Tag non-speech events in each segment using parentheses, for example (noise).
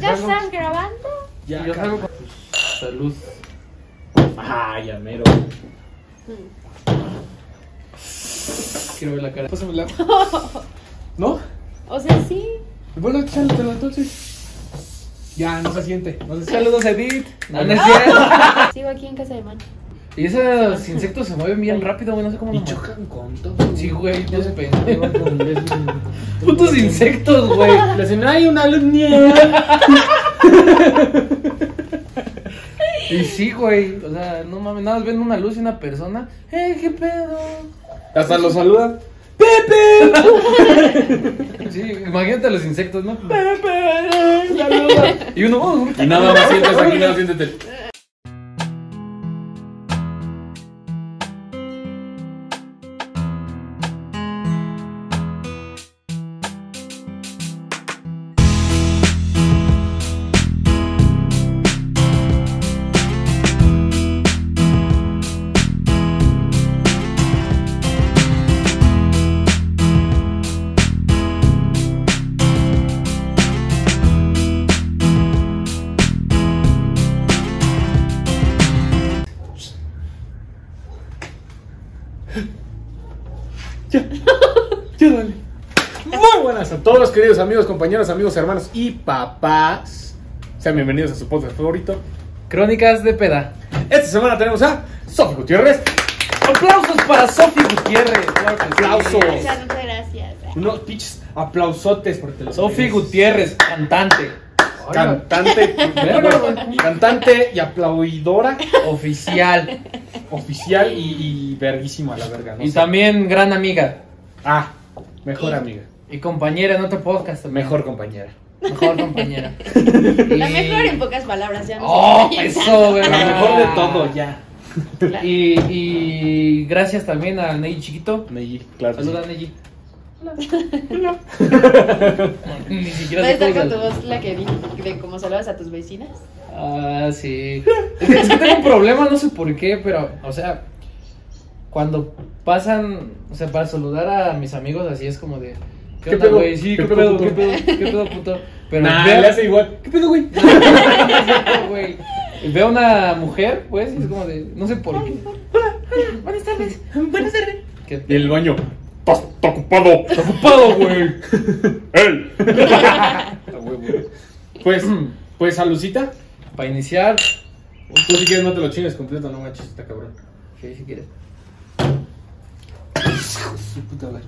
¿Ya estás grabando? si yo salgo con salud. Ah, ya mero. Quiero ver la cara. Pásame agua. (laughs) ¿No? O sea, sí. Bueno, échalo entonces. Ya, no se siente. No se siente. Saludos, Edith. No, no es cierto. (laughs) Sigo aquí en casa de man. Y esos insectos se mueven bien rápido, güey. No sé cómo Y chocan con todo. Sí, güey, no se. (laughs) Putos insectos, güey. Le hacen, ¡ay, una alumnia! Y sí, güey. O sea, no mames, nada más ven una luz y una persona. ¡Eh, qué pedo! Hasta lo saludan. Sí, imagínate a los insectos, ¿no? Pepe, saluda. Y uno, oh, Y nada más sientes aquí, nada más (laughs) siéntete. Compañeros, amigos, hermanos y papás. Sean bienvenidos a su podcast favorito. Crónicas de peda. Esta semana tenemos a Sofi Gutiérrez. Aplausos para Sofi Gutiérrez. Claro que sí. Aplausos. Muchas, muchas gracias. Unos pinches aplausotes porque te los Sofi. Gutiérrez, cantante. Cantante, cantante y aplaudidora Oficial. oficial y, y verguísima a la verga. ¿no? Y sé. también gran amiga. Ah, mejor amiga. Y compañera en otro podcast también. Mejor compañera. Mejor compañera. (laughs) La mejor en pocas palabras, ya no Oh, sé. eso, güey. La mejor de todo, ya. Claro. Y, y gracias también a Ney Chiquito. Neji, claro. que sí. Saluda, Neyi. (laughs) (laughs) Ni siquiera ¿Va a sé estar cómo con tu voz la que vi de cómo saludas a tus vecinas? Ah, sí. Es que, es que tengo un problema, no sé por qué, pero, o sea, cuando pasan, o sea, para saludar a mis amigos así es como de. ¿Qué, ¿Qué onda, pedo? güey? Sí, ¿qué, ¿Qué pedo? ¿Qué pedo? ¿Qué pedo, puto? Pero Nah, veo, le hace igual. ¿Qué pedo, güey? (laughs) Veo a una mujer, pues, y es como de. No sé por qué. Buenas tardes. Buenas tardes. ¿Qué Y el baño. Está ocupado. Está ocupado, güey. (laughs) Él. Ah, güey, güey. Pues, pues, salucita. Para iniciar. Tú si quieres no te lo chingues completo, no manches, está cabrón. ¿Qué si quieres? Su puta madre.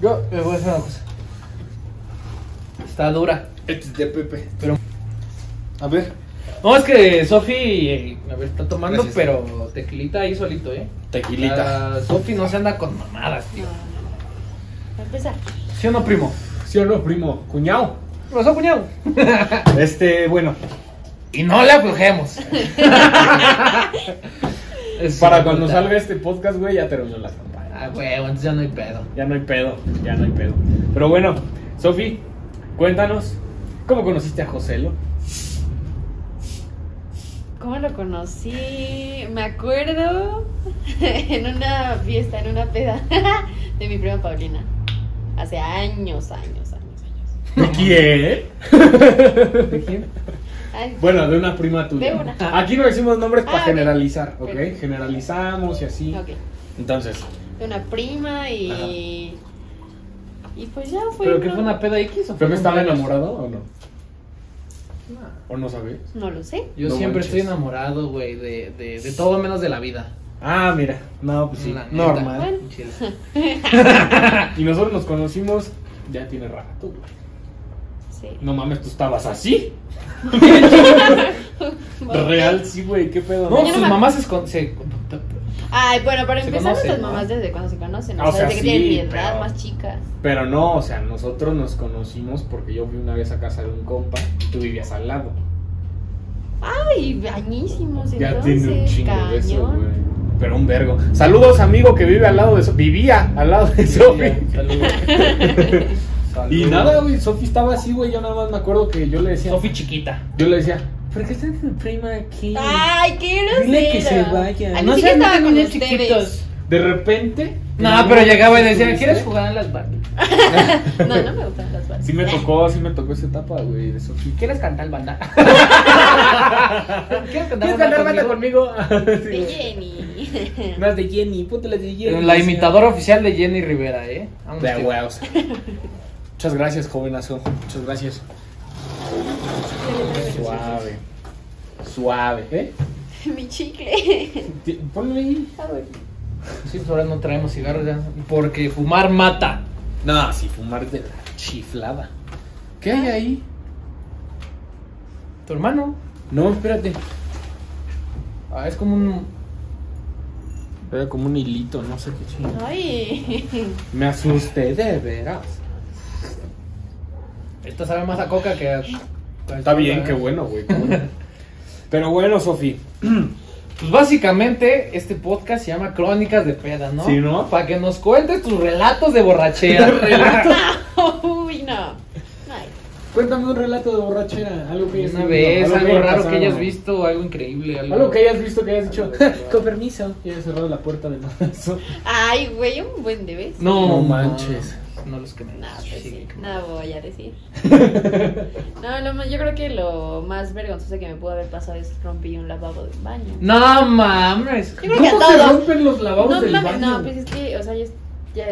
Yo le voy a decir una cosa. Está dura. Este es de Pepe. Pero. A ver. No, es que Sofi, eh, a ver, está tomando, Gracias. pero tequilita ahí solito, ¿eh? Tequilita. Sofi no se anda con mamadas, tío. Para empezar. ¿Sí o no, primo? ¿Sí o no, primo? Cuñado. Pasó, cuñado. (laughs) Este, bueno. Y no le aflojemos. (laughs) Para cuando puta. salga este podcast, güey, ya terminó la güey, entonces ya no hay pedo. Ya no hay pedo, ya no hay pedo. Pero bueno, Sofi, cuéntanos, ¿cómo conociste a Joselo? ¿Cómo lo conocí? Me acuerdo (laughs) en una fiesta, en una peda (laughs) de mi prima Paulina. Hace años, años, años, años. ¿Quién? ¿De quién? Ay, Bueno, de una prima tuya. De una. Aquí no decimos nombres para Ah, ok. generalizar, ¿ok? Perfecto. Generalizamos y así. ok. Entonces, De una prima y. Y pues ya fue. ¿Pero qué fue una peda X o fue ¿Pepe estaba enamorado o no? ¿O no sabes? No lo sé. Yo No siempre manches. estoy enamorado, güey, de, de, de todo menos de la vida. Ah, mira. No, pues sí. Normal. (laughs) (laughs) Y nosotros nos conocimos ya tiene rato, güey. Sí. No mames, tú estabas así. (laughs) Real, sí, güey, qué pedo. No, no sus me- mamás se, escon- se- Ay, bueno, para empezar, conocen, nuestras ¿no? mamás desde cuando se conocen. Ah, O o sea, desde que tienen mi edad, pero- más chicas. Pero no, o sea, nosotros nos conocimos porque yo fui una vez a casa de un compa y tú vivías al lado. Ay, añísimos Ya entonces. tiene un chingo de eso, güey. Pero un vergo. Saludos, amigo que vive al lado de Sofi. Vivía al lado de Sofi. Saludos. (laughs) Y Saludos. nada, güey, Sofi estaba así, güey. Yo nada más me acuerdo que yo le decía. Sofi chiquita. Yo le decía, ¿por qué está tu prima aquí? Ay, qué grosero. Dile que se vaya. Ay, No siquiera sean estaba con niños ustedes. chiquitos. De repente. No, pero llegaba y decía. ¿quieres jugar a las Barbie? (laughs) (laughs) No, no me gustan las vals. Sí me tocó, sí me tocó esa etapa, güey, de. ¿Quieres cantar banda? (laughs) ¿Quieres ¿Quieres cantar banda conmigo? Sí, De. Jenny. Unas de Jenny, ponte las de Jenny. La imitadora oficial de Jenny Rivera, ¿eh? Vamos, De huevos. Muchas gracias, jovenazo. Muchas gracias. Suave. Suave. ¿Eh? (laughs) Mi chicle. Ponle ahí. Sí, pues ahora no traemos cigarros ya. Porque fumar mata. No, si fumar de la chiflada. ¿Qué hay ahí? ¿Tu hermano? No, espérate. Ah, es como un. Era como un hilito, no sé qué chingo. Ay. (laughs) Me asusté de veras. Esto sabe más a coca que a. Está bien, qué bueno, güey. qué bueno. Pero bueno, Sofi. (clears throat) Pues básicamente este podcast se llama Crónicas de Peda, ¿no? Sí, ¿no? Para que nos cuentes tus relatos de borrachera. (laughs) (laughs) Uy, no. Cuéntame un relato de borrachera. Algo que hayas Una vez, algo raro que hayas visto, algo increíble. Algo, Algo que hayas visto que hayas dicho. Con permiso. Y hayas cerrado la puerta de mazo. Ay, güey, un buen de vez. No, No manches. No, los que me No, pues sí, nada voy a decir. (laughs) No, lo más- yo creo que lo más vergonzoso que me pudo haber pasado es rompí un lavabo del baño. No mames. Yo creo que ¿Cómo se todos. rompen los lavabos No, del baño? no, pues es que, o sea, yo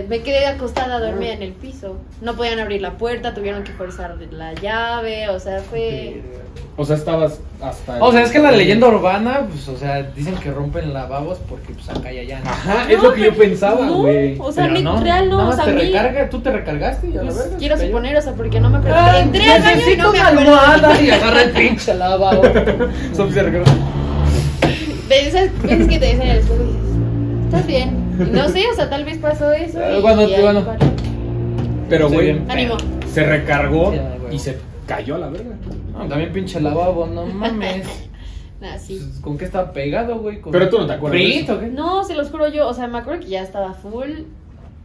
me quedé acostada dormida en el piso. No podían abrir la puerta, tuvieron que forzar la llave, o sea, fue... O sea, estabas hasta. el- O sea, es que la leyenda urbana, pues, o sea, dicen que rompen lavabos porque, pues, acá y allá. ¿no? Ajá, No, es lo que yo pensaba, no, güey. O sea, ni no, real no, nada o más sea, te mí- recarga, tú te recargaste y a la pues, verga. quiero suponer, o sea, porque no me acuerdo. Ay, Entré al baño y no me una acuerdo. almohada y (laughs) agarra el pinche lavabo. Sofi (laughs) se esas veces que te dicen en el espejo estás bien. No sé, o sea, tal vez pasó eso. Y- bueno, y ahí bueno. Pero, Sí, güey, bien. Ánimo. se recargó Sí, güey. y se cayó a la verga. No, también pinche lavabo, no mames. (laughs) Nah, sí. Pues, ¿Con qué está pegado, güey? ¿Con Pero tú no te acuerdas de ¿Frit eso. o qué? No, se los juro yo, o sea, me acuerdo que ya estaba full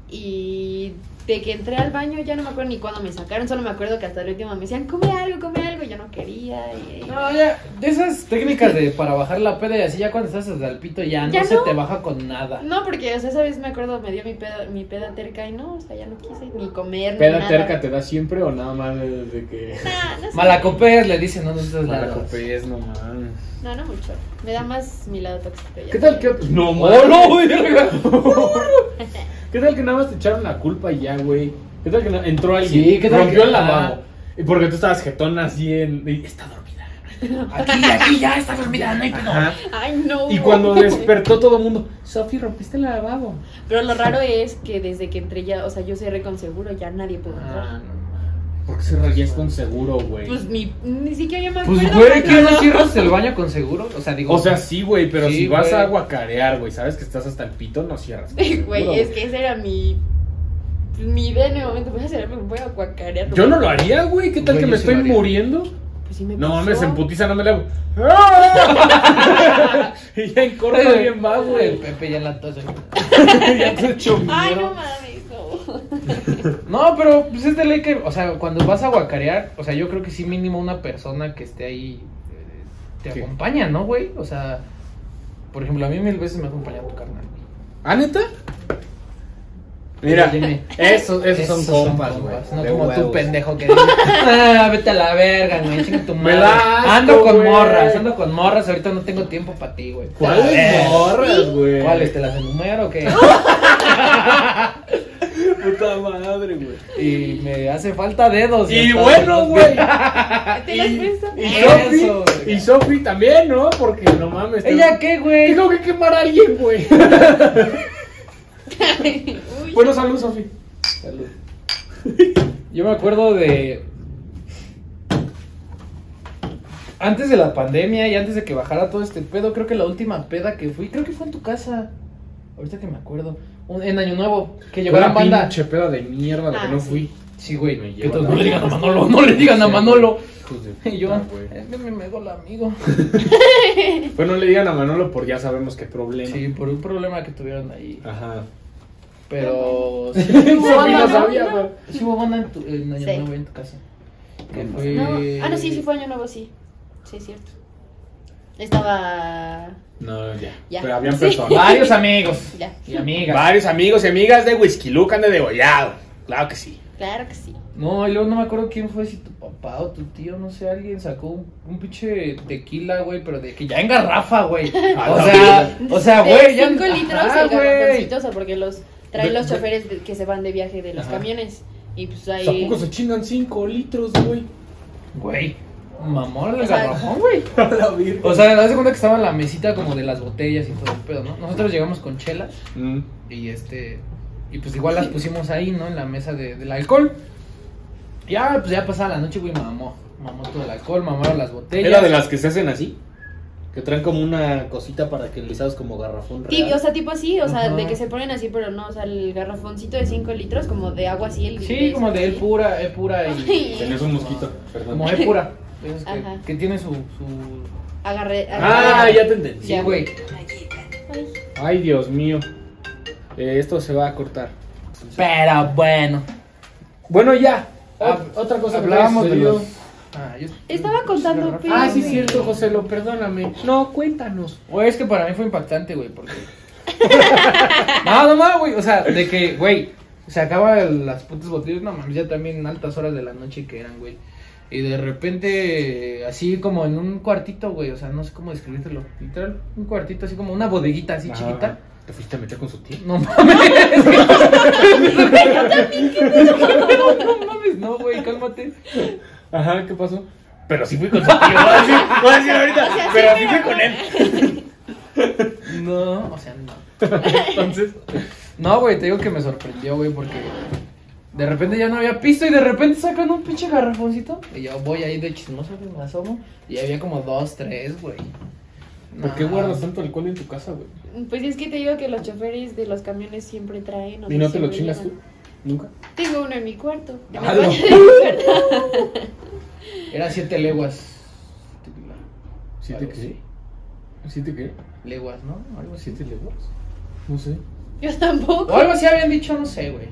y de que entré al baño ya no me acuerdo ni cuándo me sacaron, solo me acuerdo que hasta el último me decían, come algo, come yo no quería. Y, No, ya, de esas técnicas de para bajar la peda y así, ya cuando estás hasta el pito, ya, Ya no, se no. te baja con nada. No, porque, o sea, esa vez me acuerdo, me dio mi peda, mi peda terca y no, o sea, ya no quise ni comer, ni ¿Peda nada. terca te da siempre o nada más desde que. (laughs) Nah, no sé. Malacopés le dicen, no, no estás Malacopés, no mames. No, no mucho. Me da más mi lado tóxico. ya. ¿Qué tal que.? No, ¡Oh, mames. no, güey! (laughs) ¿Qué tal que nada más te echaron la culpa y ya, güey? ¿Qué tal que no- entró alguien? Sí, ¿qué tal rompió que- el lavabo? Y porque tú estabas jetón así en. y está dormida. Aquí, aquí, ya está dormida, no hay pedo. Ay, no. Y cuando despertó todo el mundo, Sofi, rompiste el lavabo. Pero lo raro es que desde que entré ya, o sea, yo cerré con seguro, ya nadie pudo entrar. Ah, no. ¿Por qué se rayas con seguro, güey? Pues ni, ni siquiera yo me acuerdo. Pues, güey, ¿qué no cierras el baño con seguro? O sea, digo. O sea, sí, güey, pero Sí, si vas güey. a guacarear, güey, sabes que estás hasta el pito, no cierras. con (laughs) seguro, Güey, es que ese era mi. Mi idea en el momento. Voy a hacer, me voy a guacarear. Yo no lo haría, güey. ¿Qué tal Güey, que yo me sí estoy haría. muriendo? Pues sí me No pasó. mames, en putiza no me le hago. (laughs) y ya en corto bien va, El güey. Pepe ya en la tos. ya (laughs) te hecho Ay, no mames, no. (laughs) No, pero pues es de ley que, o sea, cuando vas a guacarear, o sea, yo creo que sí mínimo una persona que esté ahí eh, te acompaña, ¿no, güey? O sea, por ejemplo, a mí mil veces me acompaña tu carnal. güey. ¿Ah, neta? Mira, Dime. esos, esos, son compas, güey. No de como tú, huevos. pendejo, que dices, ah, vete a la verga, güey, chinga tu Me madre. asco, ando con morras, ando con morras, ahorita no tengo tiempo para ti, güey. ¿Cuáles morras, güey? ¿Cuáles? ¿Te las enumero o qué? (laughs) Puta madre, güey. y me hace falta dedos. Y bueno, güey. ¿Te las? Y Sofi, güey. y Sofi también, ¿no? Porque no mames. ¿Ella qué, güey? Tengo que quemar a alguien, güey. (laughs) (laughs) Bueno, salud, Sofi. Salud. Yo me acuerdo de. Antes de la pandemia y antes de que bajara todo este pedo, creo que la última peda que fui, creo que fue en tu casa. Ahorita que me acuerdo. Un- en Año Nuevo, que llevaron la banda. pinche peda de mierda la que Ah, no fui. Sí, güey. Me que todos, no le digan a. Manolo, no le digan a Manolo. (laughs) Y yo, es que me el amigo. (laughs) Pues no le digan a Manolo por ya sabemos qué problema. Sí, por un problema que tuvieron ahí. Ajá. Pero. Sí, Sí, no sabía, güey. sí hubo banda en, tu, en Año Sí. Nuevo en tu casa. Que No, fue. No. Ah, no, sí, sí fue año nuevo, sí. Sí, es cierto. Estaba. No, ya. Ya. Pero habían Sí. personas. (laughs) Varios amigos (laughs) Ya. y amigas. Varios amigos y amigas de Whisky Luke han de degollado. Claro que sí. Claro que sí. No, y luego no me acuerdo quién fue, si tu papá o tu tío, no sé, alguien sacó un, un pinche tequila, güey, pero de que ya en garrafa, güey. A (laughs) O sea, o sea, De güey, ya. 5 litros Ajá, el güey. garrafoncito, o sea, porque los traen los choferes de- que se van de viaje de los Ajá. camiones. Y pues ahí. Tampoco se chingan 5 litros, güey. Güey, mamón el garrafón, güey. (laughs) O sea, das de cuenta que estaba en la mesita como de las botellas y todo el pedo, ¿no? Nosotros llegamos con chelas Mm. y este. Y pues igual las pusimos ahí, ¿no? En la mesa de, del alcohol. Ya, pues ya pasaba la noche, güey, mamó. Mamó todo el alcohol, mamaron las botellas. Era de las que se hacen así. Que traen como una cosita para que les hagas como garrafón real. o sea, tipo así, o sea, Ajá. de que se ponen así, pero no, o sea, el garrafoncito de 5 litros como de agua así. El Sí, como de él pura, es pura y. Ay. Tenías un mosquito, perdón. Como (laughs) es pura. Que, Ajá. que tiene su. su... Agarré. Ah, ya te entendí. Sí, güey. Ay. Dios mío. Eh, esto se va a cortar. Pero bueno. Bueno, ya. Ah, Ot- otra cosa que hablábamos de los. Ah, yo- Estaba contando, Ah, pero- Ah, sí, cierto, José, lo perdóname. No, cuéntanos. Güey, es que para mí fue impactante, güey, porque. (laughs) no, no mames, güey. O sea, de que, güey, se acaban las putas botellas, no mames, ya también altas horas de la noche que eran, güey. Y de repente, así como en un cuartito, güey, o sea, no sé cómo describírtelo. Literal, un cuartito, así como una bodeguita así chiquita. ¿Te fuiste a meter con su tío? No mames. (laughs) no, (laughs) no mames, no, güey, cálmate. Ajá, ¿qué pasó? Pero sí fui con su tío. Voy a decir, voy a decir ahorita. O sea, sí, pero sí fui con él. No, o sea, no. Entonces, No, güey, te digo que me sorprendió, güey, porque de repente ya no había pisto y de repente sacan un pinche garrafoncito. Y yo voy ahí de chismoso, güey, me asomo. Y había como dos, tres, güey. ¿por qué guardas tanto alcohol en tu casa, güey? Pues es que te digo que los choferes de los camiones siempre traen. o ¿Y no te lo chingas tú? ¿Nunca? Tengo uno en mi cuarto. en el Ah, baño no. de mi cuarto. (laughs) Era siete leguas. ¿Siete qué? ¿Siete qué? Leguas, ¿no? Algo así. ¿Siete leguas? No sé. Yo tampoco. O algo así habían dicho, no sé, güey.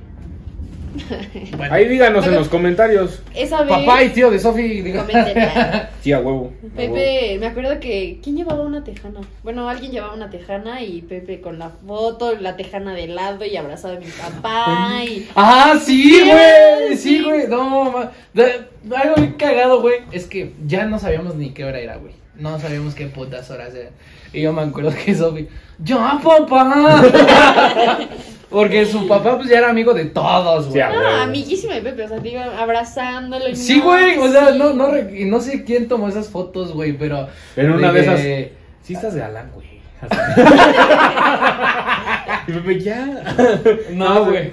Bueno, Ahí díganos en los comentarios. Esa vez. papá y tío de Sofi, diga. Coméntenla. (laughs) Sí, a huevo. Pepe, me acuerdo que. ¿Quién llevaba una tejana? Bueno, alguien llevaba una tejana y Pepe con la foto, la tejana de lado y abrazado a mi papá. Y. Ah, sí, Sí, güey. sí. Güey. No, ma- de- algo bien cagado, güey. Es que ya no sabíamos ni qué hora era, güey. No sabíamos qué putas horas era. Y yo me acuerdo que Sofi, ¡Ya, papá! (laughs) Porque su papá, pues ya era amigo de todos, güey. No, amiguísimo de Pepe, o sea, te iba abrazándolo. y Sí, no, güey. O sí. sea, no, no, re- y no sé quién tomó esas fotos, güey, pero. Pero una de esas. que- Sí, estás de Alan, güey. (laughs) y Pepe, ya. No, güey.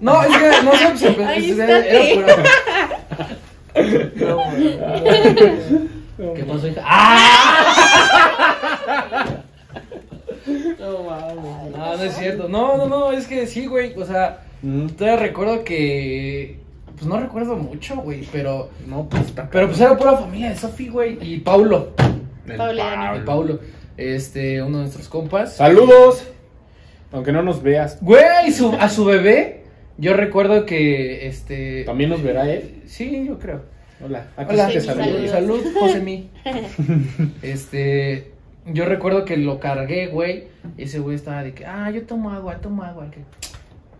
No, es que no sé, pues, se- Ahí se- está, era sí. pura. No, güey. ¿Qué pasó, hija? ¡Ah! No. No, no es cierto. No, no, no, es que sí, güey. O sea, Mm. todavía recuerdo que. Pues no recuerdo mucho, güey, pero. No, pues está. Pero pues era pura familia de Sofi, güey. Y Paulo. El Paulo. Este, uno de nuestros compas. Saludos. Aunque no nos veas. Güey, su, a su bebé. Yo recuerdo que. Este. También nos verá él. Sí, yo creo. Hola. Aquí Hola, sí te saludos. salud, Josemi. (laughs) Este, yo recuerdo que lo cargué, güey. Y ese güey estaba de que, ah, yo tomo agua, tomo agua. que-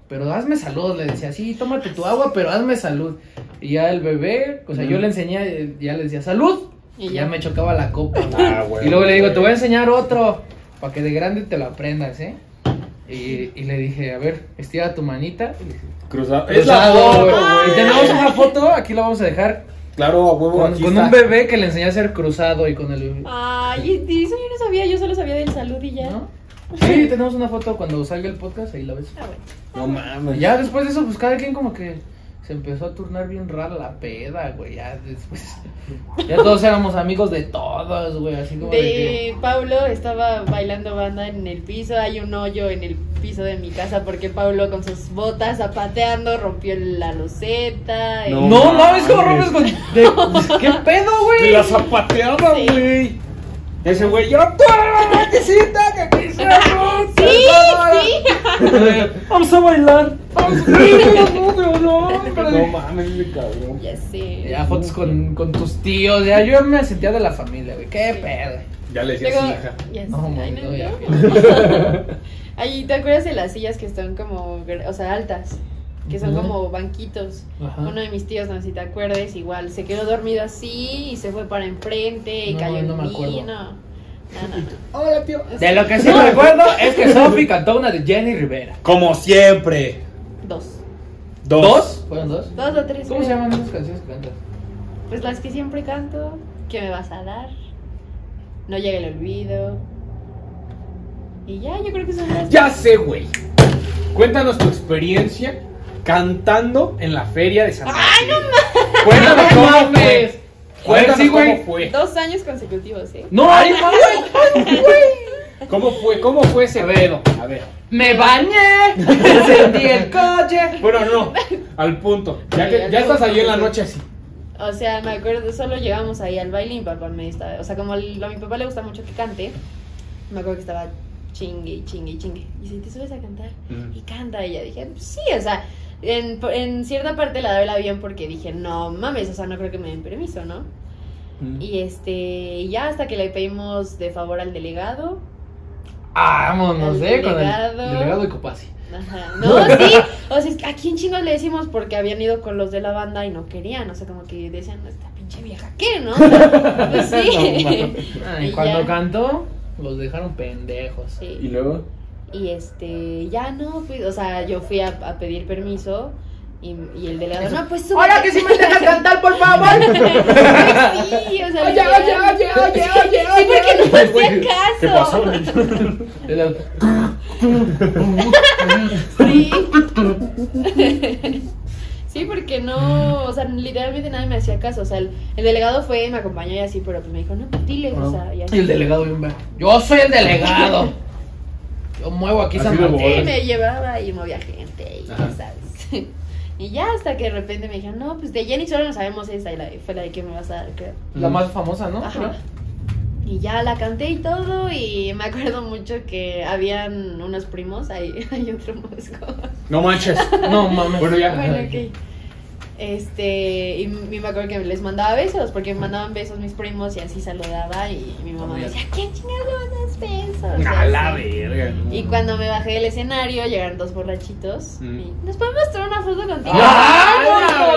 Pero hazme salud, le decía, sí, tómate tu agua, pero hazme salud. Y ya el bebé, o sea, yo le enseñé, ya le decía, salud. Y Y ya. me chocaba la copa. Ah, güey. y luego le digo, te voy a enseñar otro, para que de grande te lo aprendas, ¿eh? Y, y le dije, a ver, estira tu manita. Cruzado. Es la Cruzado, güey. Y tenemos una foto, aquí la vamos a dejar, Claro, a huevo. con, aquí con está. un bebé que le enseñé a hacer cruzado y con el... Ay, y eso yo no sabía, yo solo sabía del salud y ya. ¿No? (laughs) Sí, tenemos una foto cuando salga el podcast, ahí la ves. Ah, bueno. No mames. Y ya después de eso, pues cada quien como que se empezó a turnar bien rara la peda, güey. Ya después. Ya todos éramos amigos de todos, güey. Así como de. que- De Paulo estaba bailando banda en el piso, hay un hoyo en el piso de mi casa porque Paulo con sus botas zapateando rompió la loseta. y- No. No, mames, como rompes con. de- (laughs) ¿Qué pedo, De güey? la zapateaba, Sí. güey. Ese güey, yo, ¡tú, necesita que quise (laughs) Sí, sí. (laughs) Vamos a bailar. Vamos a bailar. (laughs) No mames, cabrón. Ya sé. Ya fotos con, con tus tíos. Ya yo me sentía de la familia, güey. ¿Qué pedo? Ya le decía Luego, sí, hija. ya sé. No, Ay, no, no, ya. no. Ay, ¿te acuerdas de las sillas que están como, o sea, altas? Que son como banquitos. Ajá. Uno de mis tíos, no sé si te acuerdes, igual se quedó dormido así y se fue para enfrente y No, cayó en no acuerdo. No, no, no. (laughs) Hola, tío. De lo que sí me recuerdo es que Sophie cantó una de Jenny Rivera. Como siempre. Dos. Dos. ¿Fueron dos? Dos o tres. ¿Cómo se llaman esas canciones que cantas? Pues las que siempre canto. ¿Qué me vas a dar? No llega el olvido. Y ya, yo creo que son las. Ya sé, güey. Cuéntanos tu experiencia cantando en la feria de San ¡Ay, no No cómo fue. Cuéntanos sí, güey. cómo fue. Dos años consecutivos, ¿eh? No, ay, mames. ¿Cómo fue? ¿Cómo fue ese A ver. pedo? A ver. Me bañé, (laughs) encendí el coche. Bueno, no. Al punto. Ya que ya estás ahí en la noche así. O sea, me acuerdo, solo llegamos ahí al baile y mi papá me estaba. O sea, como el- a mi papá le gusta mucho que cante, me acuerdo que estaba chingue y chingue y chingue. Y dice, ¿te subes a cantar? Mm. Y canta. Y ya dije, sí, o sea, en, en cierta parte la doy el avión porque dije, no mames, o sea, no creo que me den permiso, ¿no? Mm. Y este, ya hasta que le pedimos de favor al delegado. Vámonos, El eh, con el delegado. delegado de Copasi. Ajá. (laughs) No, sí. O sea, es que ¿a quién chingos le decimos? Porque habían ido con los de la banda y no querían. O sea, como que decían, esta pinche vieja, ¿qué, no? (laughs) Pues sí. No. (laughs) Ay, Y cuando ya. cantó, los dejaron pendejos. Y Sí. luego. Y este, ya no, fui, o sea, yo fui a, a pedir permiso y, y el delegado, no, pues súbete. Hola, que si me dejas cantar, por favor. (laughs) sí, o sea, Oye, literal. oye, oye, oye, oye, Sí, porque no me hacía caso. ¿Qué pasó? (laughs) El- Sí. Sí, porque no, o sea, literalmente nadie me hacía caso. O sea, el, el delegado fue, me acompañó y así, pero pues me dijo, no, pues diles, o sea, y así. Y el delegado. Yo soy el delegado. Yo muevo aquí San Martín. Me llevaba y movía gente y Ajá. sabes. (laughs) Y ya hasta que de repente me dijeron, no, pues de Jenny solo no sabemos esa y la, fue la de que me vas a dar, creo. La más famosa, ¿no? Ajá. Y ya la canté y todo y me acuerdo mucho que habían unos primos, ahí (laughs) hay otro mosco. No manches. No mames. Bueno, ya. Bueno, ok. Este, y me acuerdo que les mandaba besos, porque me mandaban besos mis primos y así saludaba y mi mamá me decía, ¿quién chingados le mandas besos? A la verga. no. Y cuando me bajé del escenario, llegaron dos borrachitos Mm. y nos podemos tomar una foto contigo. ¡Ah! (laughs)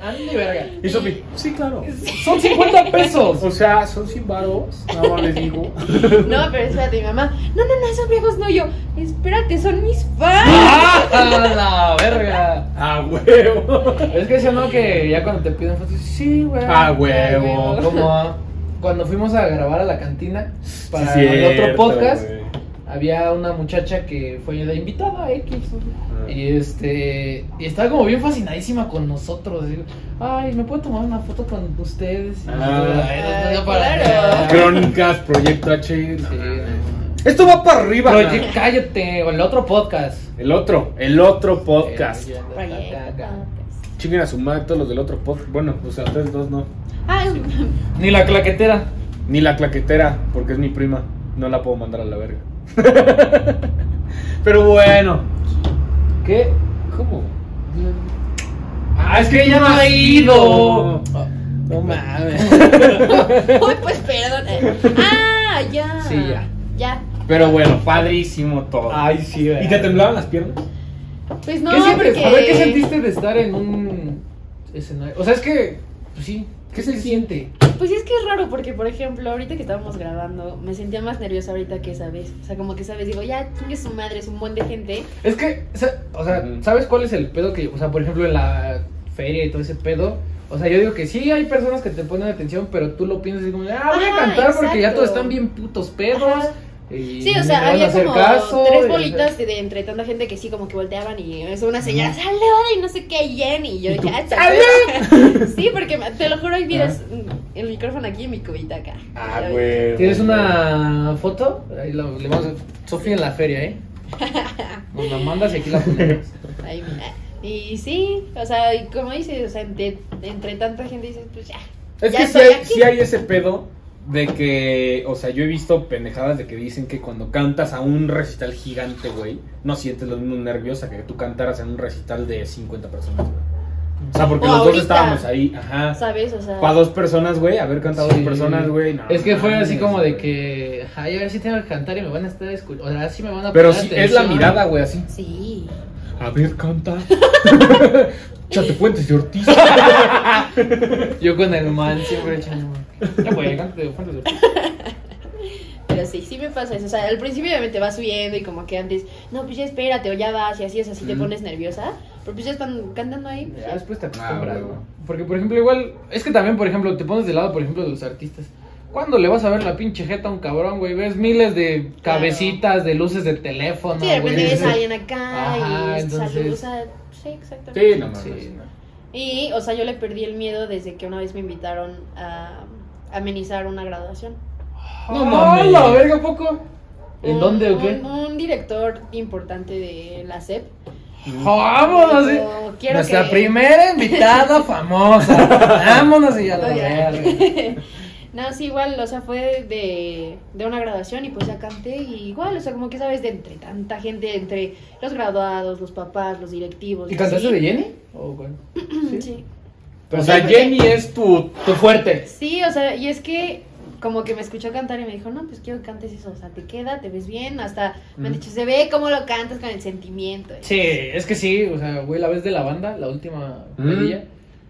Andy, verga. Y Sofi, sí, claro. Son 50 pesos. O sea, son 100 varos. Nada más les digo. (laughs) No, pero espérate, mi mamá, no, no, no, esos viejos no, yo, espérate, son mis fans. (laughs) ¡Ah! La verga. Ah, huevo. Es que eso no que ya cuando te piden fotos, sí, güey. Ah, huevo. Como cuando fuimos a grabar a la cantina para Sí, el otro podcast, había una muchacha que fue la invitada X. Ah. Y este, y estaba como bien fascinadísima con nosotros. Digo, Ay, ¿me puedo tomar una foto con ustedes? Ah. no, no, no, para. Crónicas, Proyecto H. Sí, Esto va para arriba. Oye, cállate, o el otro podcast. El otro, el otro podcast. Chinguen a su madre todos los del otro podcast. Bueno, o sea, ustedes dos no. Ah, Ni la claquetera. Ni la claquetera, porque es mi prima. No la puedo mandar a la verga. (laughs) Pero bueno. ¿Qué? ¿Cómo? Ah, es que ella no ha ido. No mames. (laughs) Uy, pues perdón. eh. (laughs) Ah, ya. Sí, ya. Ya. Pero bueno, padrísimo todo. Ay, sí, ¿Y te temblaban las piernas? Pues no, ¿Qué sientes? porque... A ver, ¿qué sentiste de estar en un escenario? O sea, es que, pues sí, ¿qué se siente? Pues sí, es que es raro porque, por ejemplo, ahorita que estábamos grabando, me sentía más nerviosa ahorita que esa vez. O sea, como que esa vez digo, ya, chingue su madre, es un buen de gente. Es que, o sea. ¿sabes cuál es el pedo que, o sea, por ejemplo, en la feria y todo ese pedo? O sea, yo digo que sí hay personas que te ponen atención, pero tú lo piensas así como, ah, voy a cantar porque ya todos están bien putos pedos. Ajá. Y Sí, o sea, había como caso, tres bolitas de, de entre tanta gente que sí como que volteaban y es una señora, saluda y no sé qué, Jenny. Y yo dije, ah, chale. (laughs) Sí, porque te lo juro, videos, mm, el micrófono aquí y mi cubita acá. Ah, Ya güey. ¿Tienes una foto? Ahí la- le vamos a... Sofía en la feria, ¿eh? (laughs) Nos la mandas y aquí la ponemos. Ahí, mira. Y sí, o sea, y como dices, o sea, entre, entre tanta gente dices, pues ya. Es ya que hay, aquí. sí hay ese pedo de que, o sea, yo he visto pendejadas de que dicen que cuando cantas a un recital gigante, güey, no sientes los mismos nervios a que tú cantaras en un recital de 50 personas, güey. O sea, porque O los dos estábamos ahí, ajá. ¿Sabes? O sea. Para dos personas, güey, haber cantado Sí. dos personas, güey, no. Es que fue así como de que, ay, a ver si tengo que cantar y me van a estar escuchando. O sea, sí me van a Pero poner sí, es la mirada, güey, así. Sí. A ver, canta. (laughs) Chate Fuentes de Ortiz. (laughs) Yo con el man siempre echando. Ya, cante de Fuentes de Ortiz. Pero sí, sí me pasa eso. O sea, al principio obviamente vas subiendo y como que antes, no, pues ya espérate o ya vas y así es, así te pones nerviosa. Pero pues ya están cantando ahí. pues Ya ya. después te Ah, acostumbras, güey. güey. Porque, por ejemplo, igual, es que también, por ejemplo, te pones de lado, por ejemplo, de los artistas. ¿Cuándo le vas a ver la pinche jeta a un cabrón, güey? Ves miles de cabecitas, de luces de teléfono, Sí, de güey. ves a alguien acá Ajá, y entonces- salud, o sea, sí, exactamente. Sí, no. Sí, no. Y, o sea, yo le perdí el miedo desde que una vez me invitaron a amenizar una graduación. No ¡Ah, mames. la verga, ¿a poco? ¿En Un- dónde o qué? Un, un director importante de la SEP. Vámonos. Dijo, quiero Nuestra que- primera invitada famosa. (laughs) Vámonos y a la verga. (laughs) No, sí, igual, o sea, fue de, de una graduación y pues ya canté y igual, o sea, como que sabes, de entre tanta gente, entre los graduados, los papás, los directivos. ¿Y cantaste así. de Jenny? ¿O cuál? (clears throat) Sí. Sí. O sea, Jenny es tu. Tu fuerte. Sí, o sea, y es que como que me escuchó cantar y me dijo, no, pues quiero que cantes eso, o sea, te queda, te ves bien, hasta me han dicho, se ve cómo lo cantas con el sentimiento. Sí, es que sí, o sea, güey, la vez de la banda, la última Mm.